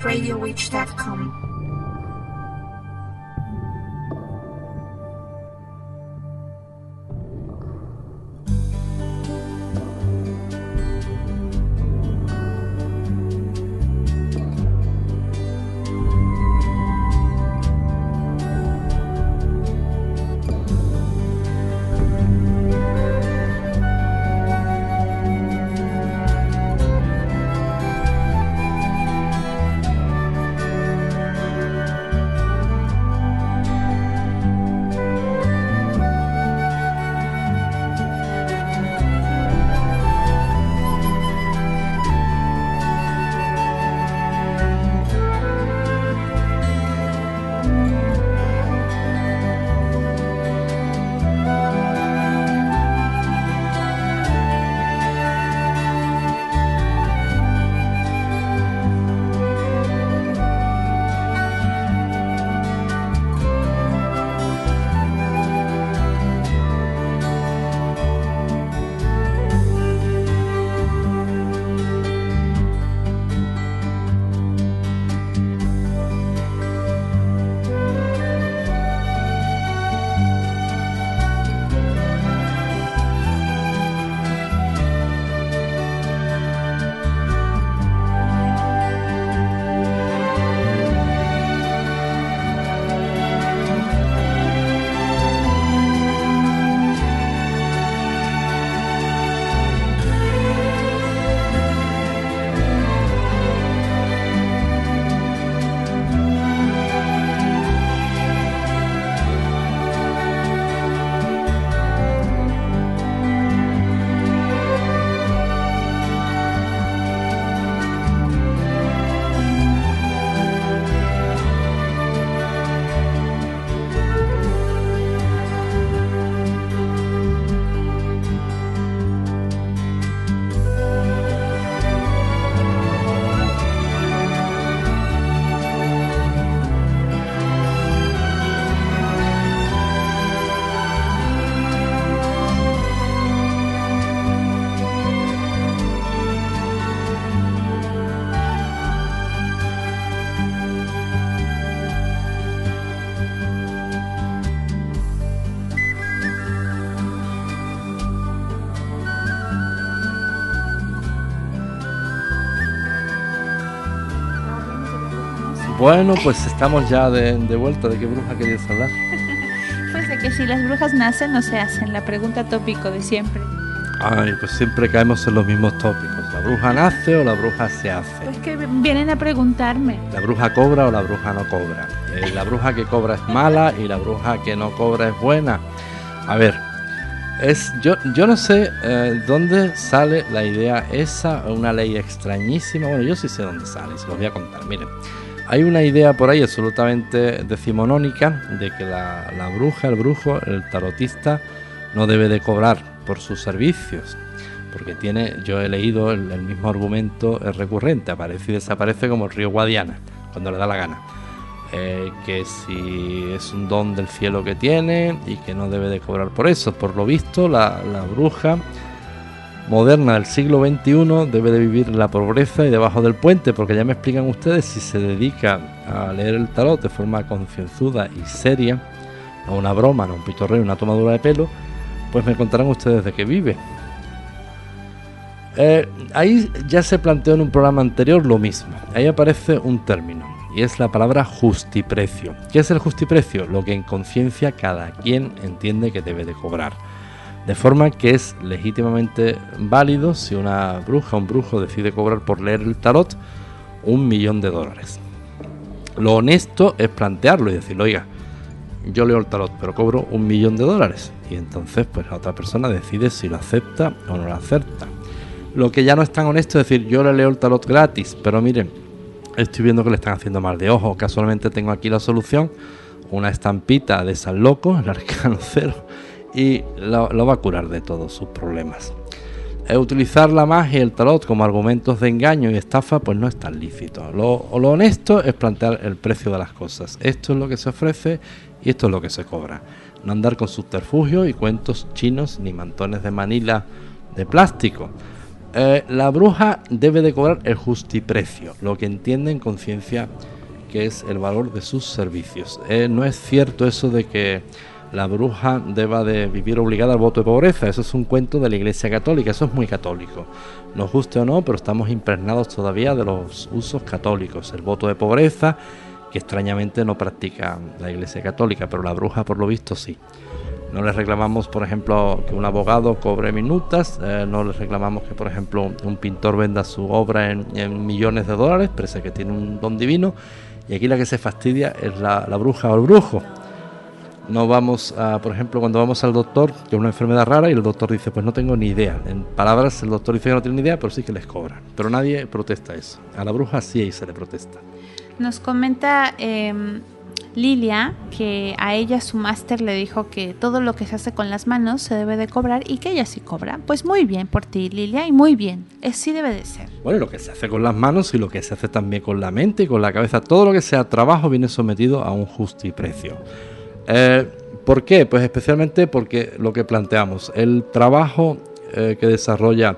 radio reached out. Bueno, pues estamos ya de, de vuelta. ¿De qué bruja querías hablar? Pues de que si las brujas nacen o se hacen, la pregunta tópico de siempre. Ay, pues siempre caemos en los mismos tópicos. ¿La bruja nace o la bruja se hace? Pues que vienen a preguntarme. ¿La bruja cobra o la bruja no cobra? Eh, ¿La bruja que cobra es mala y la bruja que no cobra es buena? A ver, es, yo, yo no sé eh, dónde sale la idea esa, una ley extrañísima. Bueno, yo sí sé dónde sale se los voy a contar. Miren, hay una idea por ahí absolutamente decimonónica de que la, bruja, el brujo, el tarotista no debe de cobrar por sus servicios. Porque tiene, yo he leído el, mismo argumento recurrente, aparece y desaparece como el río Guadiana, cuando le da la gana. Eh, que si es un don del cielo que tiene y que no debe de cobrar por eso. Por lo visto, la bruja moderna del siglo XXI debe de vivir la pobreza y debajo del puente, porque ya me explican ustedes si se dedica a leer el tarot de forma concienzuda y seria, no una broma, no un pitorreo, una tomadura de pelo, pues me contarán ustedes de qué vive. Eh, ahí ya se planteó en un programa anterior lo mismo. Ahí aparece un término y es la palabra justiprecio. ¿Qué es el justiprecio? Lo que en conciencia cada quien entiende que debe de cobrar. De forma que es legítimamente válido si una bruja o un brujo decide cobrar por leer el tarot un millón de dólares. Lo honesto es plantearlo y decirlo, oiga, yo leo el tarot, pero cobro un millón de dólares. Y entonces, pues la otra persona decide si lo acepta o no lo acepta. Lo que ya no es tan honesto es decir, yo le leo el tarot gratis, pero miren, estoy viendo que le están haciendo mal de ojo. Casualmente tengo aquí la solución, una estampita de San Loco, el arcano cero, y lo, va a curar de todos sus problemas. eh, utilizar la magia y el tarot como argumentos de engaño y estafa, pues no es tan lícito. Lo, lo honesto es plantear el precio de las cosas. Esto es lo que se ofrece y esto es lo que se cobra. No andar con subterfugios y cuentos chinos ni mantones de Manila de plástico. Eh, la bruja debe de cobrar el justiprecio, lo que entiende en conciencia que es el valor de sus servicios. Eh, no es cierto eso de que la bruja deba de vivir obligada al voto de pobreza. Eso es un cuento de la Iglesia Católica, eso es muy católico. Nos guste o no, pero estamos impregnados todavía de los usos católicos. El voto de pobreza, que extrañamente no practica la Iglesia Católica, pero la bruja por lo visto sí. No le reclamamos, por ejemplo, que un abogado cobre minutas, eh, no le reclamamos que, por ejemplo, un pintor venda su obra en, millones de dólares, pese a que tiene un don divino. Y aquí la que se fastidia es la bruja o el brujo. No vamos a, por ejemplo, cuando vamos al doctor, que es una enfermedad rara, y el doctor dice, pues no tengo ni idea. En palabras, el doctor dice que no tiene ni idea, pero sí que les cobran. Pero nadie protesta eso. A la bruja sí ahí se le protesta. Nos comenta em, Lilia que a ella su máster le dijo que todo lo que se hace con las manos se debe de cobrar y que ella sí cobra. Pues muy bien por ti, Lilia, y muy bien. Así debe de ser. Bueno, y lo que se hace con las manos y lo que se hace también con la mente y con la cabeza, todo lo que sea trabajo viene sometido a un justiprecio. Eh, ¿Por qué? Pues especialmente porque lo que planteamos, el trabajo eh, que desarrolla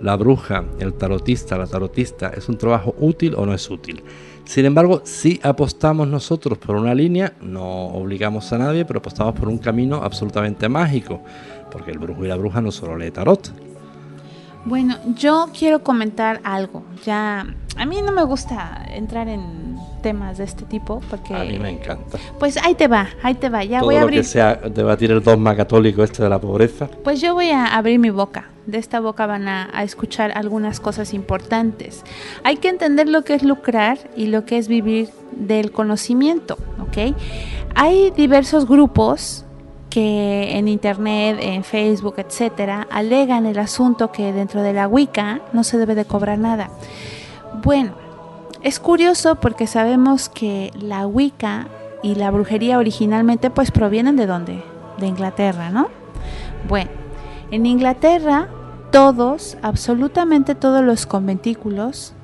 la bruja, el tarotista, la tarotista, ¿es un trabajo útil o no es útil? Sin embargo, si apostamos nosotros por una línea, no obligamos a nadie, pero apostamos por un camino absolutamente mágico, porque el brujo y la bruja no solo lee tarot. Bueno, yo quiero comentar algo. Ya, a mí no me gusta entrar en temas de este tipo porque... A mí me encanta. Pues ahí te va, ahí te va. Ya Todo voy a lo abrir... que sea debatir el dogma católico este de la pobreza. Pues yo voy a abrir mi boca. De esta boca van a, a escuchar algunas cosas importantes. Hay que entender lo que es lucrar y lo que es vivir del conocimiento, ¿ok? Hay diversos grupos que en internet, en Facebook, etcétera, alegan el asunto que dentro de la Wicca no se debe de cobrar nada. Bueno, es curioso porque sabemos que la Wicca y la brujería originalmente pues provienen de dónde? De Inglaterra, ¿no? Bueno, en Inglaterra todos, absolutamente todos los conventículos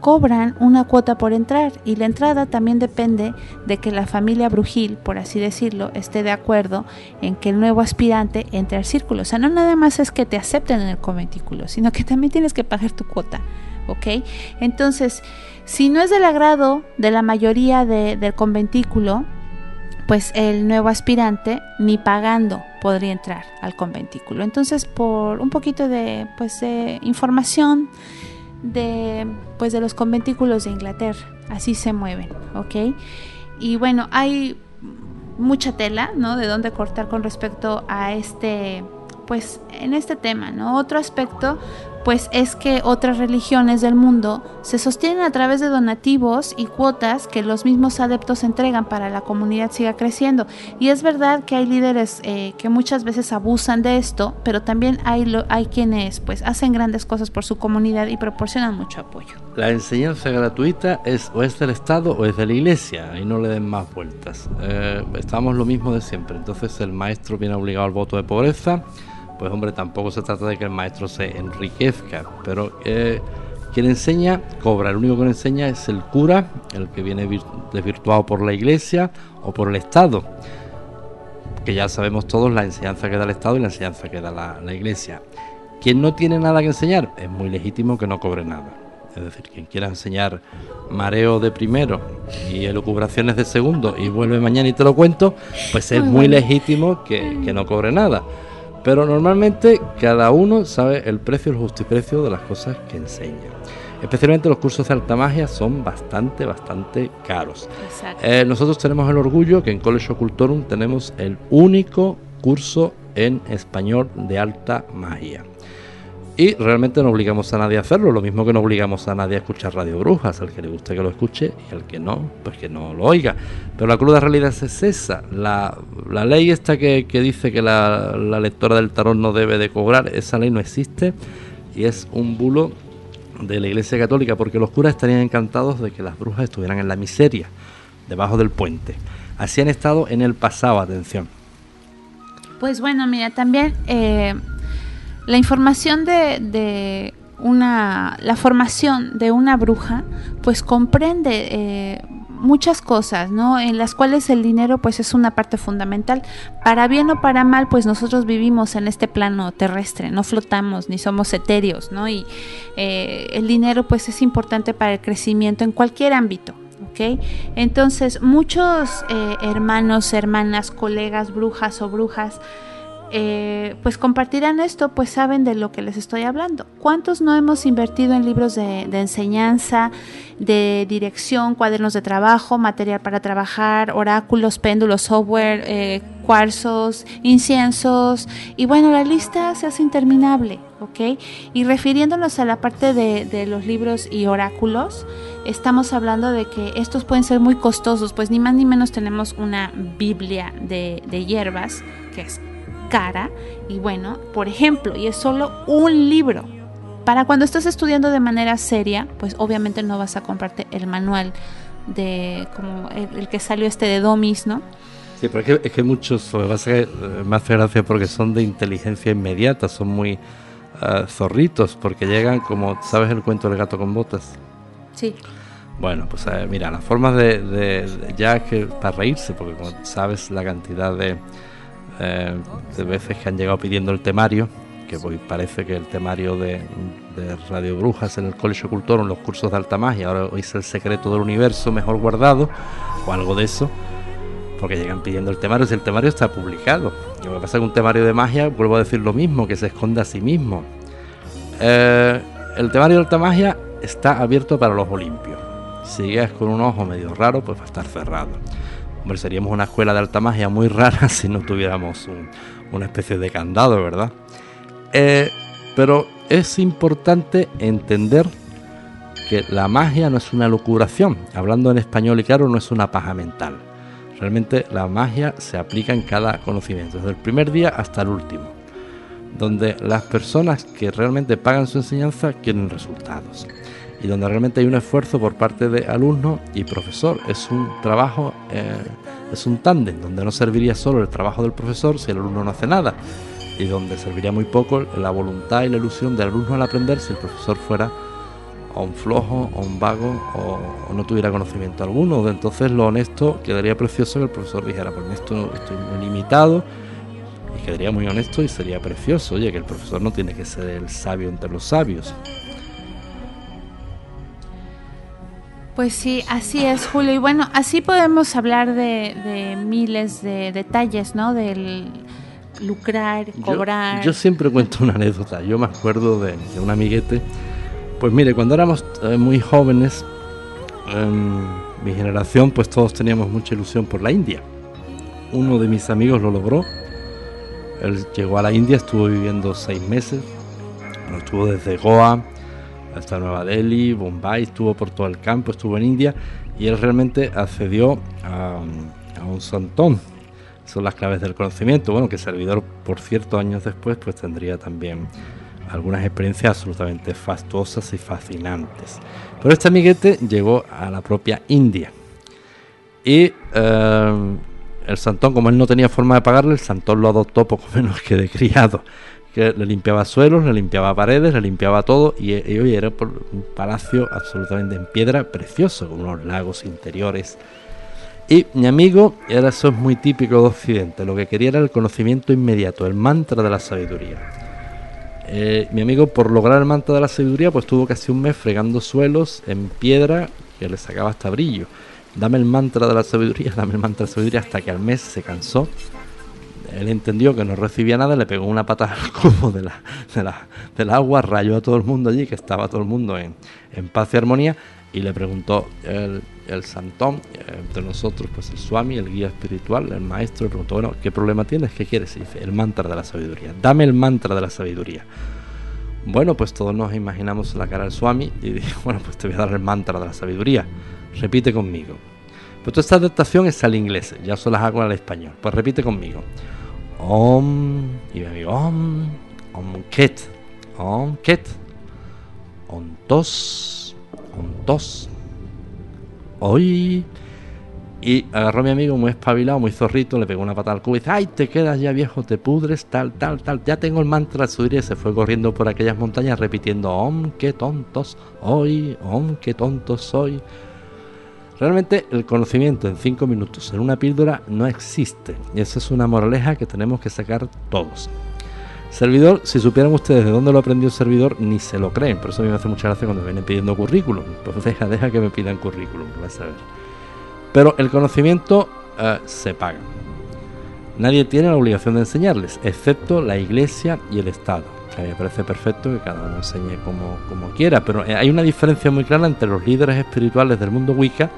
cobran una cuota por entrar y la entrada también depende de que la familia brujil, por así decirlo, esté de acuerdo en que el nuevo aspirante entre al círculo. O sea, no nada más es que te acepten en el conventículo, sino que también tienes que pagar tu cuota. ¿Ok? Entonces, si no es del agrado de la mayoría de- del conventículo, pues el nuevo aspirante ni pagando podría entrar al conventículo. Entonces, por un poquito de, pues, de información de, pues, de los conventículos de Inglaterra, así se mueven, ¿ok? Y bueno, hay mucha tela, ¿no? De dónde cortar con respecto a este, pues, en este tema, ¿no? Otro aspecto, pues, es que otras religiones del mundo se sostienen a través de donativos y cuotas que los mismos adeptos entregan para la comunidad siga creciendo. Y es verdad que hay líderes eh, que muchas veces abusan de esto, pero también hay, hay quienes, pues, hacen grandes cosas por su comunidad y proporcionan mucho apoyo. La enseñanza gratuita es o es del Estado o es de la Iglesia, y no le den más vueltas. Eh, estamos lo mismo de siempre. Entonces el maestro viene obligado al voto de pobreza. Pues hombre, tampoco se trata de que el maestro se enriquezca, pero eh, quien enseña cobra. El único que enseña es el cura, el que viene vir- desvirtuado por la Iglesia o por el Estado. Que ya sabemos todos la enseñanza que da el Estado y la enseñanza que da la, la Iglesia. Quien no tiene nada que enseñar, es muy legítimo que no cobre nada. Es decir, quien quiera enseñar mareo de primero y elucubraciones de segundo y vuelve mañana y te lo cuento, pues es Muy muy bueno. legítimo que, que no cobre nada. Pero normalmente cada uno sabe el precio y el justiprecio de las cosas que enseña. Especialmente los cursos de alta magia son bastante, bastante caros. Eh, nosotros tenemos el orgullo que en College Ocultorum tenemos el único curso en español de alta magia. Y realmente no obligamos a nadie a hacerlo, lo mismo que no obligamos a nadie a escuchar Radio Brujas, al que le guste que lo escuche y al que no, pues que no lo oiga. Pero la cruda realidad es esa, la, la ley esta que, que dice que la, la lectora del tarot no debe de cobrar, esa ley no existe y es un bulo de la Iglesia Católica porque los curas estarían encantados de que las brujas estuvieran en la miseria, debajo del puente. Así han estado en el pasado, atención. Pues bueno, mira, también eh, la información de, de una, la formación de una bruja, pues comprende eh, muchas cosas, ¿no? En las cuales el dinero pues es una parte fundamental. Para bien o para mal, pues nosotros vivimos en este plano terrestre, no flotamos ni somos etéreos, ¿no? Y eh, el dinero pues es importante para el crecimiento en cualquier ámbito. ¿ok? Entonces, muchos eh, hermanos, hermanas, colegas, brujas o brujas, eh, pues compartirán esto, pues saben de lo que les estoy hablando. ¿Cuántos no hemos invertido en libros de, enseñanza, de dirección, cuadernos de trabajo, material para trabajar, oráculos, péndulos, software, eh, cuarzos, inciensos? Y bueno, la lista se hace interminable, ¿ok? Y refiriéndonos a la parte de, los libros y oráculos, estamos hablando de que estos pueden ser muy costosos, pues ni más ni menos tenemos una Biblia de hierbas, que es cara y bueno, por ejemplo, y es solo un libro. Para cuando estás estudiando de manera seria, pues obviamente no vas a comprarte el manual de como el, el que salió este de Domis, ¿no? Sí, pero es que, es que muchos, lo que pasa es que eh, me hace gracia porque son de inteligencia inmediata, son muy ah, zorritos, porque llegan como, ¿sabes el cuento del gato con botas? Sí. Bueno, pues eh, mira, las formas de, de- de- ya que para reírse, porque como sabes la cantidad de, eh, de veces que han llegado pidiendo el temario, que hoy parece que el temario de, Radio Brujas en el Colegio Cultor, en los cursos de alta magia, ahora es el secreto del universo mejor guardado, o algo de eso, porque llegan pidiendo el temario, si el temario está publicado. Lo que pasa es que un temario de magia, vuelvo a decir lo mismo, que se esconde a sí mismo. Eh, el temario de alta magia está abierto para los olimpios. Si llegas con un ojo medio raro, pues va a estar cerrado. Hombre, seríamos una escuela de alta magia muy rara si no tuviéramos un- una especie de candado, ¿verdad? Eh, pero es importante entender que la magia no es una locuración. Hablando en español y claro, no es una paja mental. Realmente la magia se aplica en cada conocimiento, desde el primer día hasta el último. Donde las personas que realmente pagan su enseñanza quieren resultados. Y donde realmente hay un esfuerzo por parte de alumno y profesor. Es un trabajo, eh, es un tándem, donde no serviría solo el trabajo del profesor si el alumno no hace nada. Y donde serviría muy poco la voluntad y la ilusión del alumno al aprender si el profesor fuera o un flojo, o un vago, o, no tuviera conocimiento alguno. Entonces lo honesto quedaría precioso que el profesor dijera, pues esto estoy muy limitado, y quedaría muy honesto y sería precioso. Oye, que el profesor no tiene que ser el sabio entre los sabios. Pues sí, así es, Julio. Y bueno, así podemos hablar de, de miles de detalles, ¿no? Del lucrar, Yo- cobrar. Yo, siempre cuento una anécdota. Yo me acuerdo de, de un amiguete. Pues mire, cuando éramos eh, muy jóvenes, en mi generación, pues todos teníamos mucha ilusión por la India. Uno de mis amigos lo logró. Él llegó a la India, estuvo viviendo seis meses. Bueno, estuvo desde Goa hasta Nueva Delhi, Bombay, estuvo por todo el campo, estuvo en India y él realmente accedió a, un santón. Son las claves del conocimiento. Bueno, que servidor, por cierto, años después, pues tendría también algunas experiencias absolutamente fastuosas y fascinantes. Pero este amiguete llegó a la propia India. Y eh, el santón, como él no tenía forma de pagarle, el santón lo adoptó poco menos que de criado. Que le limpiaba suelos, le limpiaba paredes, le limpiaba todo. Y, y hoy era por un palacio absolutamente en piedra, precioso, con unos lagos interiores. Y mi amigo, ahora eso es muy típico de Occidente, lo que quería era el conocimiento inmediato, el mantra de la sabiduría. Eh, mi amigo, por lograr el mantra de la sabiduría, pues tuvo casi un mes fregando suelos en piedra que le sacaba hasta brillo. Dame el mantra de la sabiduría, dame el mantra de la sabiduría, hasta que al mes se cansó. Él entendió que no recibía nada, le pegó una patada al cubo de la, de la- del agua, rayó a todo el mundo allí, que estaba todo el mundo en, en paz y armonía, y le preguntó el, el santón, de nosotros, pues el swami, el guía espiritual, el maestro, le preguntó, bueno, ¿qué problema tienes? ¿Qué quieres? Y dice, el mantra de la sabiduría. Dame el mantra de la sabiduría. Bueno, pues todos nos imaginamos la cara del swami y dijo, bueno, pues te voy a dar el mantra de la sabiduría. Repite conmigo. Pero toda esta adaptación es al inglés, ya se las hago al español. Pues repite conmigo. Om, y mi amigo, Om, Om Ket, Om Ket, Om Tos, Om Tos. Hoy, Y agarró a mi amigo muy espabilado, muy zorrito, le pegó una patada al cubo y dice, ay, te quedas ya viejo, te pudres, tal, tal, tal, ya tengo el mantra subir y se fue corriendo por aquellas montañas repitiendo, om, qué tontos hoy, om, qué tontos soy. Realmente el conocimiento en cinco minutos en una píldora no existe y esa es una moraleja que tenemos que sacar todos. Servidor, si supieran ustedes de dónde lo aprendió el servidor, ni se lo creen. Por eso a mí me hace mucha gracia cuando me vienen pidiendo currículum. Pues deja, deja que me pidan currículum, vas a ver. Pero el conocimiento eh, se paga. Nadie tiene la obligación de enseñarles, excepto la iglesia y el Estado. Mí me parece perfecto que cada uno enseñe como, como quiera, pero eh, hay una diferencia muy clara entre los líderes espirituales del mundo Wicca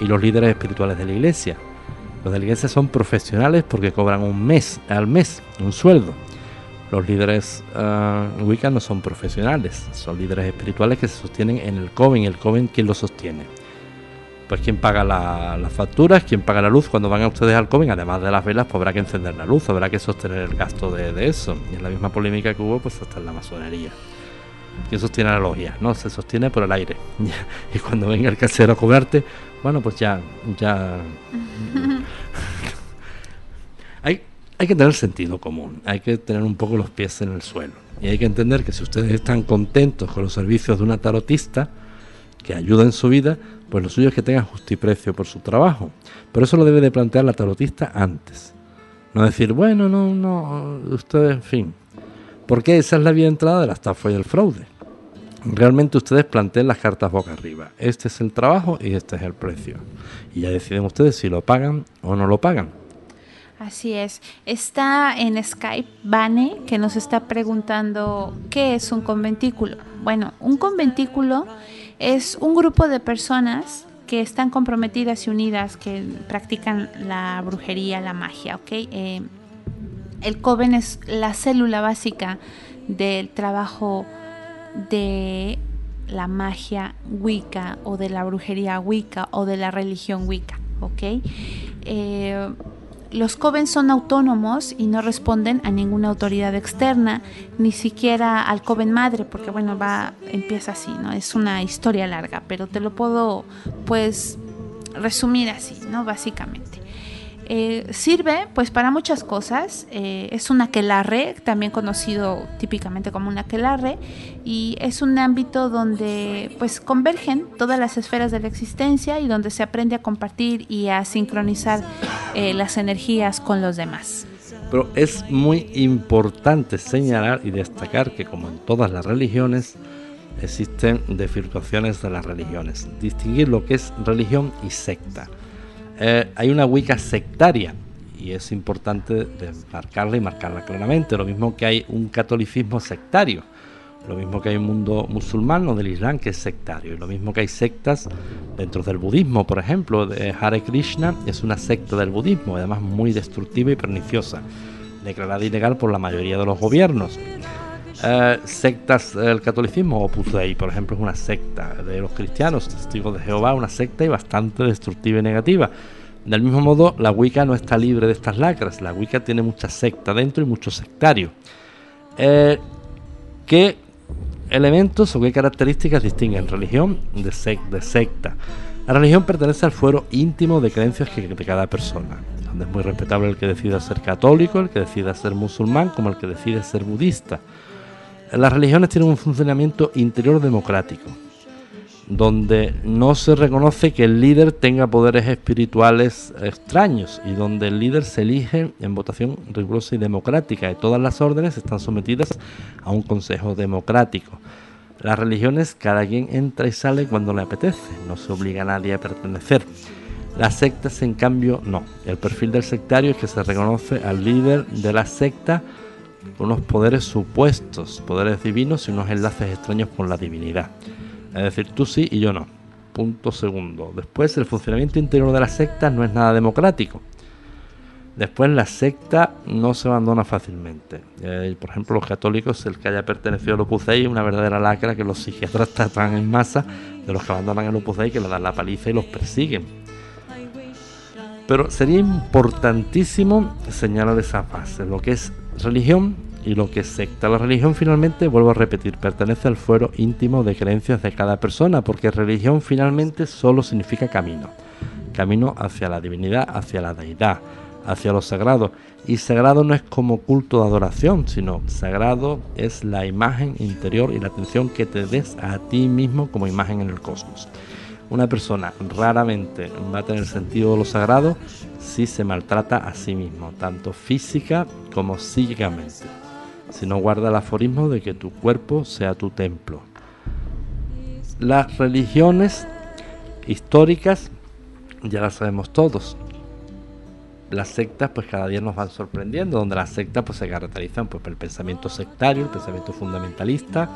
y los líderes espirituales de la iglesia. Los de la iglesia son profesionales porque cobran un mes al mes, un sueldo. Los líderes eh, Wicca no son profesionales, son líderes espirituales que se sostienen en el Coven. ¿El Coven quién lo sostiene? Pues quién paga la- las facturas, quién paga la luz cuando van a ustedes al Coven, además de las velas, pues habrá que encender la luz, habrá que sostener el gasto de, de eso. Y es la misma polémica que hubo, pues hasta en la masonería. ¿Quién sostiene la logia? No, se sostiene por el aire. y cuando venga el casero a cobrarte, bueno, pues ya, ya. hay, hay que tener sentido común, hay que tener un poco los pies en el suelo. Y hay que entender que si ustedes están contentos con los servicios de una tarotista que ayuda en su vida, pues lo suyo es que tengan justiprecio por su trabajo. Pero eso lo debe de plantear la tarotista antes. No decir, bueno, no, no, ustedes, en fin. Porque esa es la vía de entrada de la estafa y el fraude. Realmente ustedes planteen las cartas boca arriba. Este es el trabajo y este es el precio. Y ya deciden ustedes si lo pagan o no lo pagan. Así es. Está en Skype Vane que nos está preguntando qué es un conventículo. Bueno, un conventículo es un grupo de personas que están comprometidas y unidas, que practican la brujería, la magia, ¿ok? Eh, el coven es la célula básica del trabajo de la magia Wicca o de la brujería Wicca o de la religión Wicca, ¿ok? Eh, los coven son autónomos y no responden a ninguna autoridad externa, ni siquiera al coven madre, porque bueno, va, empieza así, ¿no? Es una historia larga, pero te lo puedo, pues, resumir así, ¿no? Básicamente. Eh, sirve pues para muchas cosas. Eh, es un aquelarre, también conocido típicamente como un aquelarre, y es un ámbito donde pues convergen todas las esferas de la existencia y donde se aprende a compartir y a sincronizar eh, las energías con los demás. Pero es muy importante señalar y destacar que como en todas las religiones existen desvirtuaciones de las religiones. Distinguir lo que es religión y secta. Eh, hay una Wicca sectaria y es importante marcarla y marcarla claramente. Lo mismo que hay un catolicismo sectario. Lo mismo que hay un mundo musulmán o del Islam que es sectario. Y lo mismo que hay sectas dentro del budismo, por ejemplo. De Hare Krishna es una secta del budismo, además muy destructiva y perniciosa, declarada ilegal por la mayoría de los gobiernos. Eh, sectas del catolicismo, Opus Dei, por ejemplo, es una secta de los cristianos, testigos de Jehová, una secta y bastante destructiva y negativa. Del mismo modo, la Wicca no está libre de estas lacras. La Wicca tiene mucha secta dentro y mucho sectario. Eh, ¿Qué elementos o qué características distinguen religión de, de secta? La religión pertenece al fuero íntimo de creencias que- de cada persona, donde es muy respetable el que decida ser católico, el que decida ser musulmán, como el que decide ser budista. Las religiones tienen un funcionamiento interior democrático, donde no se reconoce que el líder tenga poderes espirituales extraños y donde el líder se elige en votación rigurosa y democrática y todas las órdenes están sometidas a un consejo democrático. Las religiones cada quien entra y sale cuando le apetece, no se obliga a nadie a pertenecer. Las sectas, en cambio, no. El perfil del sectario es que se reconoce al líder de la secta unos poderes supuestos, poderes divinos y unos enlaces extraños con la divinidad. Es decir, tú sí y yo no. Punto segundo. Después, el funcionamiento interior de la secta no es nada democrático. Después, la secta no se abandona fácilmente. Eh, por ejemplo, los católicos, el que haya pertenecido al Opus Dei, una verdadera lacra que los psiquiatras tratan en masa de los que abandonan el Opus que le dan la paliza y los persiguen. Pero sería importantísimo señalar esa base, lo que es religión y lo que es secta. La religión finalmente, vuelvo a repetir, pertenece al fuero íntimo de creencias de cada persona, porque religión finalmente solo significa camino. camino hacia la divinidad, hacia la deidad, hacia lo sagrado. Y sagrado no es como culto de adoración, sino sagrado es la imagen interior y la atención que te des a ti mismo como imagen en el cosmos. Una persona raramente va a tener sentido de lo sagrado si se maltrata a sí mismo, tanto física como psíquicamente. Si no guarda el aforismo de que tu cuerpo sea tu templo. Las religiones históricas ya las sabemos todos. Las sectas pues cada día nos van sorprendiendo, donde las sectas pues se caracterizan pues, por el pensamiento sectario, el pensamiento fundamentalista,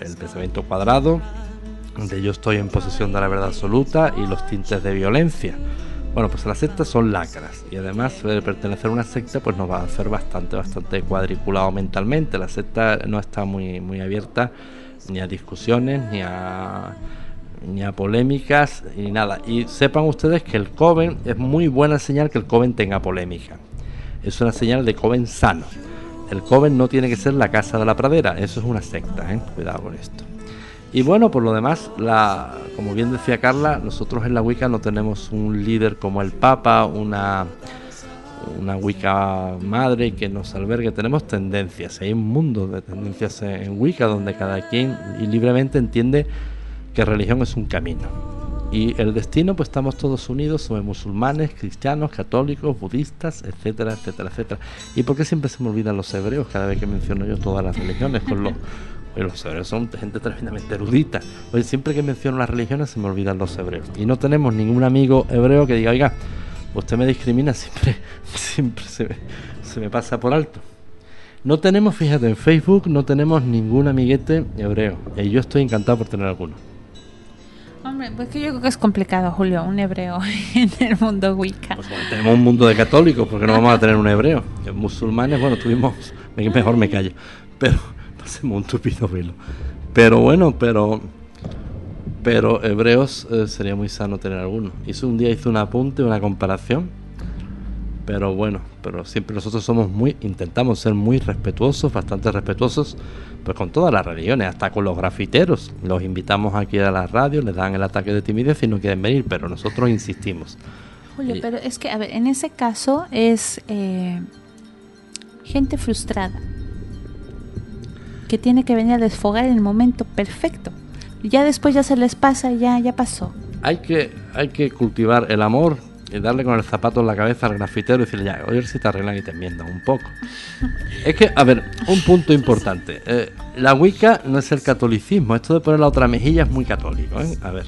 el pensamiento cuadrado, de yo estoy en posesión de la verdad absoluta y los tintes de violencia. Bueno, pues las sectas son lacras y además de pertenecer a una secta pues nos va a hacer bastante, bastante cuadriculado mentalmente. La secta no está muy, muy abierta ni a discusiones, ni a, ni a polémicas, ni nada. Y sepan ustedes que el Coven es muy buena señal que el Coven tenga polémica. Es una señal de Coven sano. El Coven no tiene que ser la casa de la pradera, eso es una secta, ¿eh? cuidado con esto. Y bueno, por lo demás, la, como bien decía Carla, nosotros en la Wicca no tenemos un líder como el Papa, una, una Wicca madre que nos albergue. Tenemos tendencias, hay un mundo de tendencias en Wicca donde cada quien y libremente entiende que religión es un camino. Y el destino, pues estamos todos unidos, somos musulmanes, cristianos, católicos, budistas, etcétera, etcétera, etcétera. ¿Y por qué siempre se me olvidan los hebreos cada vez que menciono yo todas las religiones? Oye, los hebreos son gente tremendamente erudita. Oye, siempre que menciono las religiones se me olvidan los hebreos. Y no tenemos ningún amigo hebreo que diga, oiga, usted me discrimina, siempre, siempre se me, se me pasa por alto. No tenemos, fíjate, en Facebook no tenemos ningún amiguete hebreo. Y yo estoy encantado por tener alguno. Hombre, pues que yo creo que es complicado, Julio, un hebreo en el mundo Wicca. Pues bueno, tenemos un mundo de católicos, porque no vamos a tener un hebreo. Musulmanes, bueno, tuvimos, me- mejor me callo, pero pasemos un tupido velo. Pero bueno, pero pero hebreos eh, sería muy sano tener alguno. Hizo un día hizo un apunte, una comparación, pero bueno, pero siempre nosotros somos muy, intentamos ser muy respetuosos, bastante respetuosos, pues con todas las religiones, hasta con los grafiteros. Los invitamos aquí a la radio, les dan el ataque de timidez y no quieren venir, pero nosotros insistimos. Julio, Y- pero es que, a ver, en ese caso es eh, gente frustrada que tiene que venir a desfogar en el momento perfecto. Ya después ya se les pasa y ya, ya pasó. Hay que, hay que cultivar el amor y darle con el zapato en la cabeza al grafitero y decirle, ya, oye, si te arreglan y te enmiendan un poco. es que, a ver, un punto importante. eh, la Wicca no es el catolicismo. Esto de poner la otra mejilla es muy católico. ¿eh? A ver,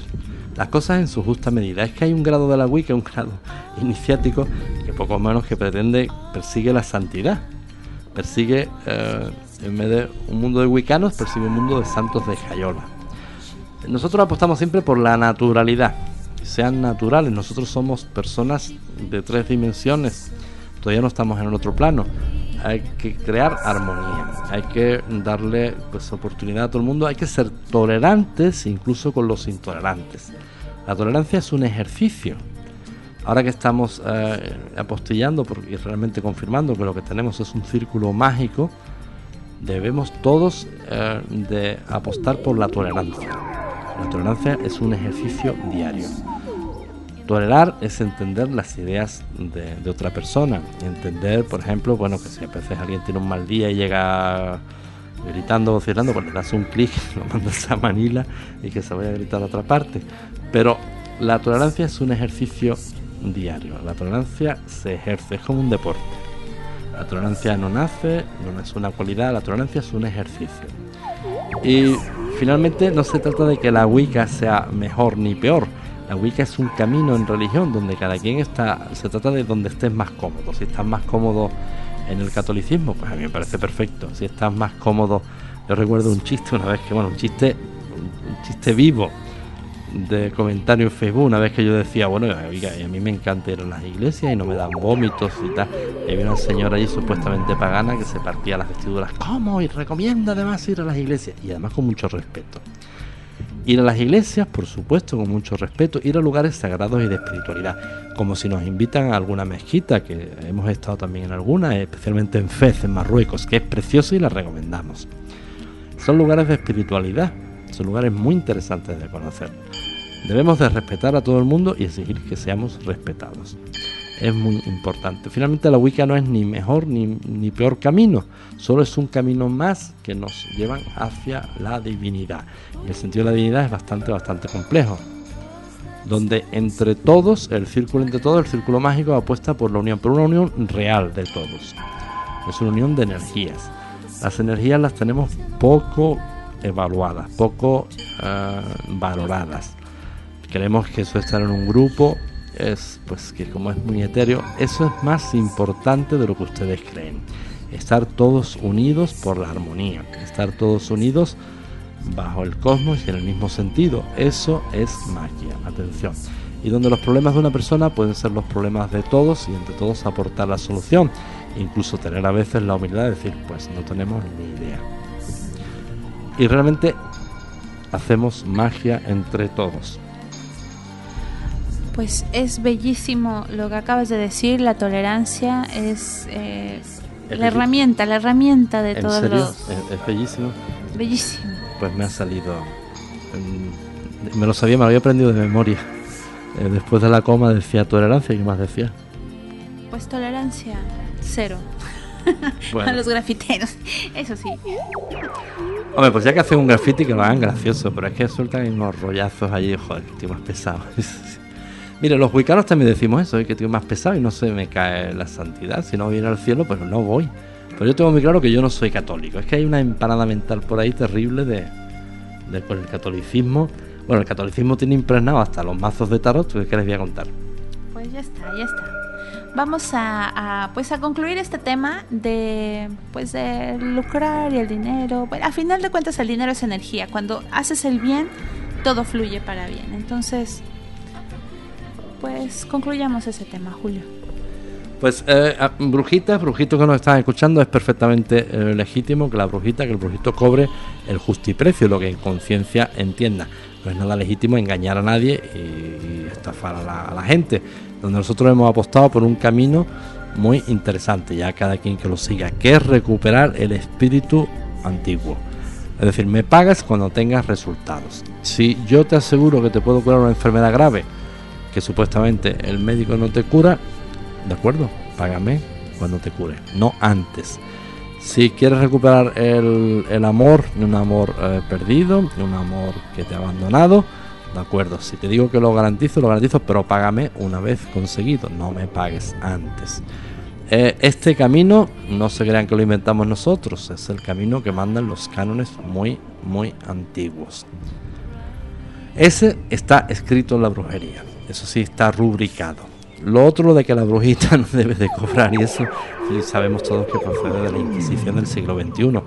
las cosas en su justa medida. Es que hay un grado de la Wicca, un grado iniciático, que poco menos que pretende, persigue la santidad. Persigue, eh, en vez de un mundo de wiccanos, persigue un mundo de santos de Jayola. Nosotros apostamos siempre por la naturalidad, sean naturales. Nosotros somos personas de tres dimensiones, todavía no estamos en el otro plano. Hay que crear armonía, hay que darle pues, oportunidad a todo el mundo, hay que ser tolerantes incluso con los intolerantes. La tolerancia es un ejercicio. Ahora que estamos eh, apostillando por- y realmente confirmando que lo que tenemos es un círculo mágico, debemos todos eh, de apostar por la tolerancia. La tolerancia es un ejercicio diario. Tolerar es entender las ideas de, otra persona. Entender, por ejemplo, bueno, que si a veces alguien tiene un mal día y llega gritando o vociferando, pues le das un clic, lo mandas a Manila y que se vaya a gritar a otra parte. Pero la tolerancia es un ejercicio diario. La tolerancia se ejerce, es como un deporte. La tolerancia no nace, no es una cualidad, la tolerancia es un ejercicio. Y finalmente no se trata de que la Wicca sea mejor ni peor. La Wicca es un camino en religión donde cada quien está, se trata de donde estés más cómodo. Si estás más cómodo en el catolicismo, pues a mí me parece perfecto. Si estás más cómodo, yo recuerdo un chiste una vez que, bueno, un chiste, un chiste vivo de comentario en Facebook una vez que yo decía, bueno, a mí me encanta ir las iglesias y no me dan vómitos y tal. Y había una señora allí supuestamente pagana que se partía las vestiduras. ¿Cómo? Y recomienda además ir a las iglesias. Y además con mucho respeto. Ir a las iglesias, por supuesto, con mucho respeto. Ir a lugares sagrados y de espiritualidad. Como si nos invitan a alguna mezquita, que hemos estado también en alguna, especialmente en Fez, en Marruecos, que es precioso y la recomendamos. Son lugares de espiritualidad. Lugares muy interesantes de conocer. Debemos de respetar a todo el mundo y exigir que seamos respetados. Es muy importante. Finalmente la Wicca no es ni mejor ni, ni peor camino, solo es un camino más que nos llevan hacia la divinidad. Y el sentido de la divinidad es bastante, bastante complejo. Donde entre todos, el círculo entre todos, el círculo mágico apuesta por la unión, por una unión real de todos. Es una unión de energías. Las energías las tenemos poco evaluadas, poco eh, valoradas. Creemos que eso estar en un grupo es pues que como es muy etéreo, eso es más importante de lo que ustedes creen. Estar todos unidos por la armonía, estar todos unidos bajo el cosmos y en el mismo sentido. Eso es magia, atención. Y donde los problemas de una persona pueden ser los problemas de todos y entre todos aportar la solución. Incluso tener a veces la humildad de decir, pues no tenemos ni idea. Y realmente hacemos magia entre todos. Pues es bellísimo lo que acabas de decir, la tolerancia es eh, la herramienta, la herramienta de ¿En todos serio? los... Es, es bellísimo. Bellísimo. Pues me ha salido. Me lo sabía, me lo había aprendido de memoria. Eh, después de la coma decía tolerancia y qué más decía. Pues tolerancia, cero. A Bueno, los grafiteros, eso sí. hombre, pues ya que hacen un graffiti que lo hagan gracioso, pero es que sueltan unos rollazos allí, joder, tío más pesado. Mire, los wicanos también decimos eso, ¿eh? que tío más pesado y no se me cae la santidad. Si no viene al cielo, pues no voy. Pero yo tengo muy claro que yo no soy católico. Es que hay una empanada mental por ahí terrible de, de con el catolicismo. Bueno, el catolicismo tiene impregnado hasta los mazos de tarot, ¿qué les voy a contar? Pues ya está, ya está. Vamos a, pues a concluir este tema de pues de lucrar y el dinero. Bueno, a final de cuentas el dinero es energía. Cuando haces el bien, todo fluye para bien. Entonces, pues concluyamos ese tema, Julio. Pues eh, brujitas, brujitos que nos están escuchando, es perfectamente eh, legítimo que la brujita, que el brujito cobre el justiprecio, lo que en conciencia entienda. No es nada legítimo engañar a nadie y, y estafar a la, a la gente. Donde nosotros hemos apostado por un camino muy interesante, ya cada quien que lo siga, que es recuperar el espíritu antiguo. Es decir, me pagas cuando tengas resultados. Si yo te aseguro que te puedo curar una enfermedad grave, que supuestamente el médico no te cura, de acuerdo, págame cuando te cure, no antes. Si quieres recuperar el, el amor, un amor eh, perdido, un amor que te ha abandonado, de acuerdo. Si te digo que lo garantizo, lo garantizo, pero págame una vez conseguido, no me pagues antes. Eh, este camino, no se crean que lo inventamos nosotros, es el camino que mandan los cánones muy, muy antiguos. Ese está escrito en la brujería, eso sí está rubricado. Lo otro, de que la brujita no debe de cobrar, y eso sabemos todos que procede de la Inquisición del siglo XXI,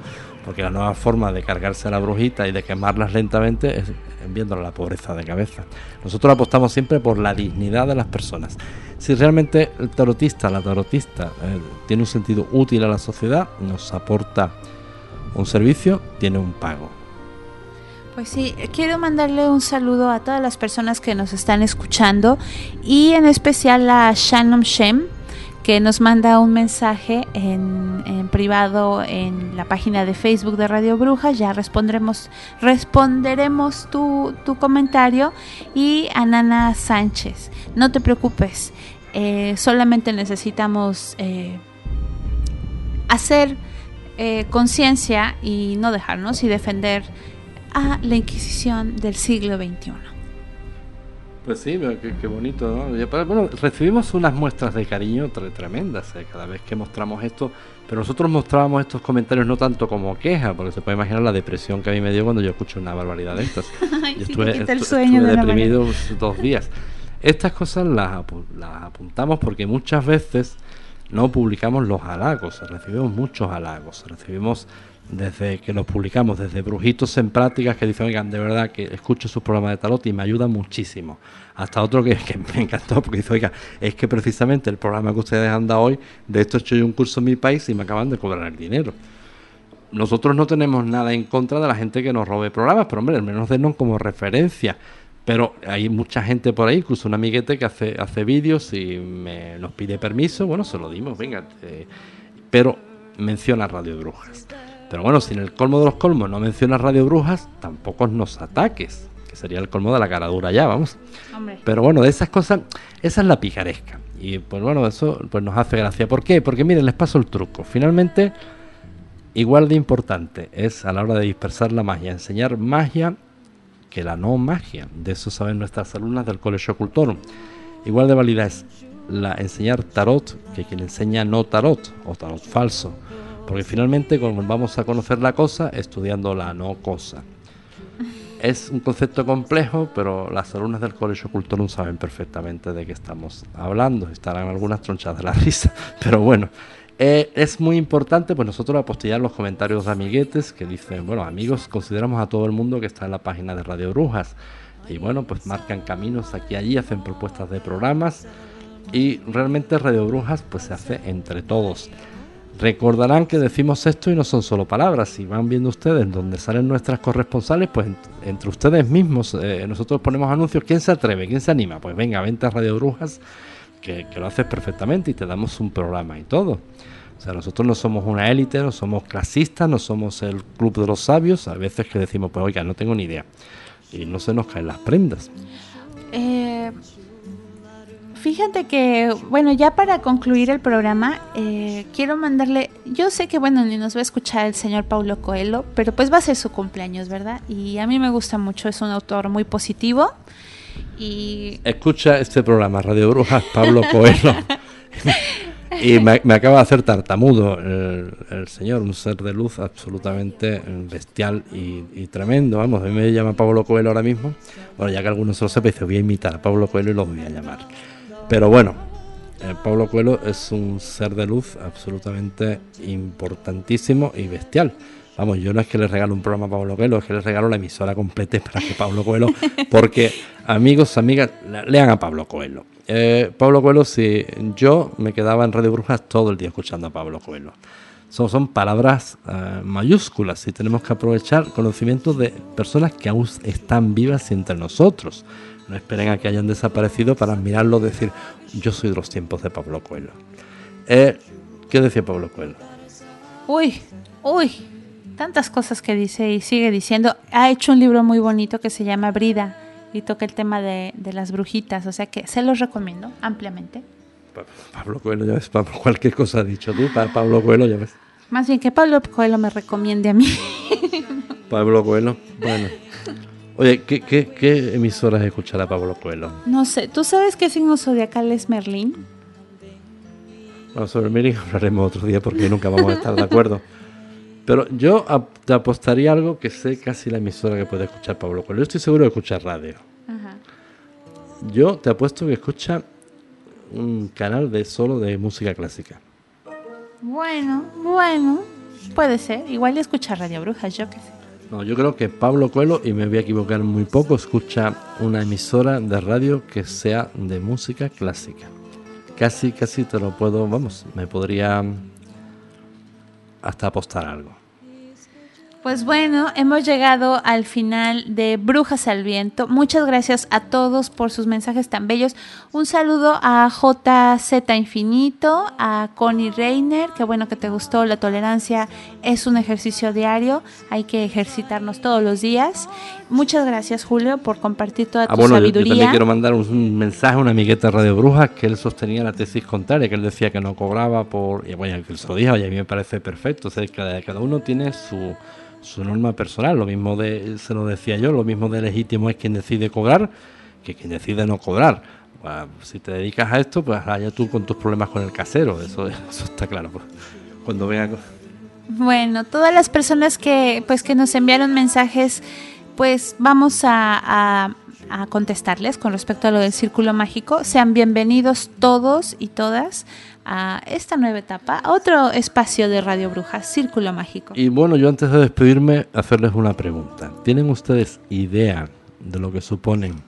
porque la nueva forma de cargarse a la brujita y de quemarlas lentamente es enviándola a la pobreza de cabeza. Nosotros apostamos siempre por la dignidad de las personas. Si realmente el tarotista, la tarotista, eh, tiene un sentido útil a la sociedad, nos aporta un servicio, tiene un pago. Pues sí, quiero mandarle un saludo a todas las personas que nos están escuchando y en especial a Shannon Shem que nos manda un mensaje en, privado en la página de Facebook de Radio Brujas. Ya responderemos, responderemos tu, tu comentario. Y a Nana Sánchez, no te preocupes, eh, solamente necesitamos eh, hacer eh, conciencia y no dejarnos y defender a la Inquisición del siglo XXI. Pues sí, qué, qué bonito, ¿no? Bueno, recibimos unas muestras de cariño tre- tremendas eh, cada vez que mostramos esto, pero nosotros mostrábamos estos comentarios no tanto como queja, porque se puede imaginar la depresión que a mí me dio cuando yo escucho una barbaridad de estas. Ay, Yo sí, estuve, el sueño estuve de deprimido dos días. Estas cosas las, apu- las apuntamos porque muchas veces no publicamos los halagos, recibimos muchos halagos, recibimos desde que los publicamos, desde brujitos en prácticas que dicen, oigan, de verdad que escucho sus programas de tarot y me ayudan muchísimo. Hasta otro que, que me encantó porque dice, oiga, es que precisamente el programa que ustedes han dado hoy, de esto he hecho yo un curso en mi país y me acaban de cobrar el dinero nosotros no tenemos nada en contra de la gente que nos robe programas, pero hombre, al menos denos como referencia. Pero hay mucha gente por ahí, incluso un amiguete que hace, hace vídeos y me, nos pide permiso, bueno, se lo dimos, venga, eh, pero menciona Radio Brujas. Pero bueno, si en el colmo de los colmos no menciona Radio Brujas, tampoco nos ataques. que sería el colmo de la cara dura ya, vamos. Hombre. Pero bueno, de esas cosas, esa es la picaresca. Y pues bueno, eso pues nos hace gracia. ¿Por qué? Porque miren, les paso el truco. Finalmente, igual de importante es a la hora de dispersar la magia, enseñar magia que la no magia. De eso saben nuestras alumnas del Colegio Cultorum. Igual de válida es la enseñar tarot que quien enseña no tarot o tarot falso. Porque finalmente vamos a conocer la cosa estudiando la no cosa. Es un concepto complejo, pero las alumnas del Colegio Cultorum saben perfectamente de qué estamos hablando. Estarán algunas tronchadas de la risa, pero bueno. Eh, es muy importante, pues nosotros apostillar los comentarios de amiguetes que dicen, bueno, amigos, consideramos a todo el mundo que está en la página de Radio Brujas. Y bueno, pues marcan caminos aquí y allí, hacen propuestas de programas. Y realmente Radio Brujas pues se hace entre todos. Recordarán que decimos esto y no son solo palabras. Si van viendo ustedes donde salen nuestras corresponsales, pues ent- entre ustedes mismos eh, nosotros ponemos anuncios. ¿Quién se atreve? ¿Quién se anima? Pues venga, vente Radio Brujas, que, que lo haces perfectamente y te damos un programa y todo. O sea, nosotros no somos una élite, no somos clasistas, no somos el club de los sabios. A veces que decimos, pues oiga, no tengo ni idea. Y no se nos caen las prendas. Eh, fíjate que, bueno, ya para concluir el programa, eh, quiero mandarle, yo sé que, bueno, ni nos va a escuchar el señor Paulo Coelho, pero pues va a ser su cumpleaños, ¿verdad? Y a mí me gusta mucho, es un autor muy positivo. Y Escucha este programa, Radio Brujas, Pablo Coelho. y me, me acaba de hacer tartamudo el, el señor, un ser de luz absolutamente bestial y, y tremendo. Vamos, a mí me llama Pablo Coelho ahora mismo. Bueno, ya que algunos lo sepa, dice, voy a imitar a Pablo Coelho y lo voy a llamar. Pero bueno, eh, Pablo Coelho es un ser de luz absolutamente importantísimo y bestial. Vamos, yo no es que le regalo un programa a Pablo Coelho, es que le regalo la emisora completa para que Pablo Coelho, porque amigos, amigas, le- lean a Pablo Coelho. Eh, Pablo Coelho, si yo me quedaba en Radio Brujas todo el día escuchando a Pablo Coelho. Son, son palabras eh, mayúsculas y tenemos que aprovechar conocimientos de personas que aún están vivas entre nosotros. No esperen a que hayan desaparecido para admirarlo, decir, yo soy de los tiempos de Pablo Coelho. Eh, ¿Qué decía Pablo Coelho? Uy, uy, tantas cosas que dice y sigue diciendo. Ha hecho un libro muy bonito que se llama Brida y toca el tema de, de las brujitas, o sea que se los recomiendo ampliamente. Pa- Pablo Coelho, ya ves, Pablo, cualquier cosa has dicho tú, pa- Pablo Coelho, ya ves. Más bien que Pablo Coelho me recomiende a mí. Pablo Coelho, bueno. Oye, ¿qué, qué, qué emisoras escuchará Pablo Coelho? No sé, ¿tú sabes qué signo zodiacal es Merlín? Bueno, sobre Miri hablaremos otro día porque nunca vamos a estar de acuerdo. Pero yo te apostaría algo que sé casi la emisora que puede escuchar Pablo Coelho. Yo estoy seguro de escuchar radio. Ajá. Yo te apuesto que escucha un canal de solo de música clásica. Bueno, bueno, puede ser. Igual escucha Radio Brujas, yo qué sé. No, yo creo que Pablo Coelho, y me voy a equivocar muy poco, escucha una emisora de radio que sea de música clásica. Casi, casi te lo puedo, vamos, me podría hasta apostar algo. Pues bueno, hemos llegado al final de Brujas al Viento. Muchas gracias a todos por sus mensajes tan bellos. Un saludo a JZ Infinito, a Connie Reiner, que bueno que te gustó. La tolerancia es un ejercicio diario, hay que ejercitarnos todos los días. Muchas gracias, Julio, por compartir toda tu Ah, bueno, yo, yo también sabiduría. quiero mandar un, un mensaje a una amigueta de Radio Brujas que él sostenía la tesis contraria, que él decía que no cobraba por... Y bueno, que él se lo dijo y a mí me parece perfecto. O sea, cada, cada uno tiene su, su norma personal. Lo mismo de, se lo decía yo, lo mismo de legítimo es quien decide cobrar que quien decide no cobrar. Ah, Si te dedicas a esto, pues allá tú con tus problemas con el casero, eso, eso está claro. pues. Cuando venga... Bueno, todas las personas que pues que nos enviaron mensajes, pues vamos a- a contestarles con respecto a lo del círculo mágico. Sean bienvenidos todos y todas a esta nueva etapa, a otro espacio de Radio Brujas, Círculo Mágico. Y bueno, yo antes de despedirme, hacerles una pregunta. ¿Tienen ustedes idea de lo que suponen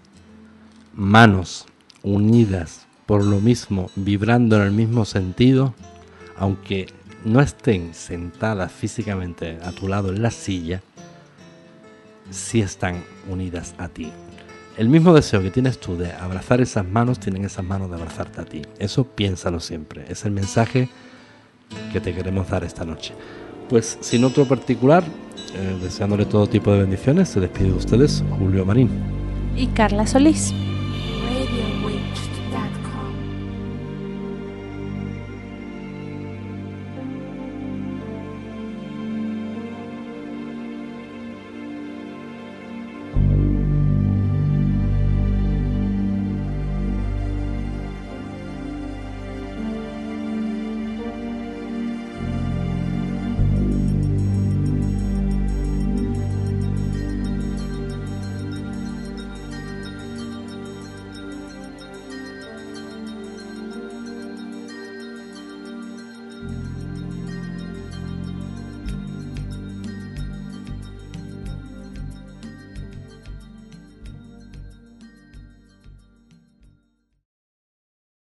manos unidas por lo mismo, vibrando en el mismo sentido, aunque no estén sentadas físicamente a tu lado en la silla, sí están unidas a ti? El mismo deseo que tienes tú de abrazar esas manos, tienen esas manos de abrazarte a ti. Eso piénsalo siempre. Es el mensaje que te queremos dar esta noche. Pues sin otro particular, eh, deseándole todo tipo de bendiciones, se despide de ustedes Julio Marín. Y Carla Solís.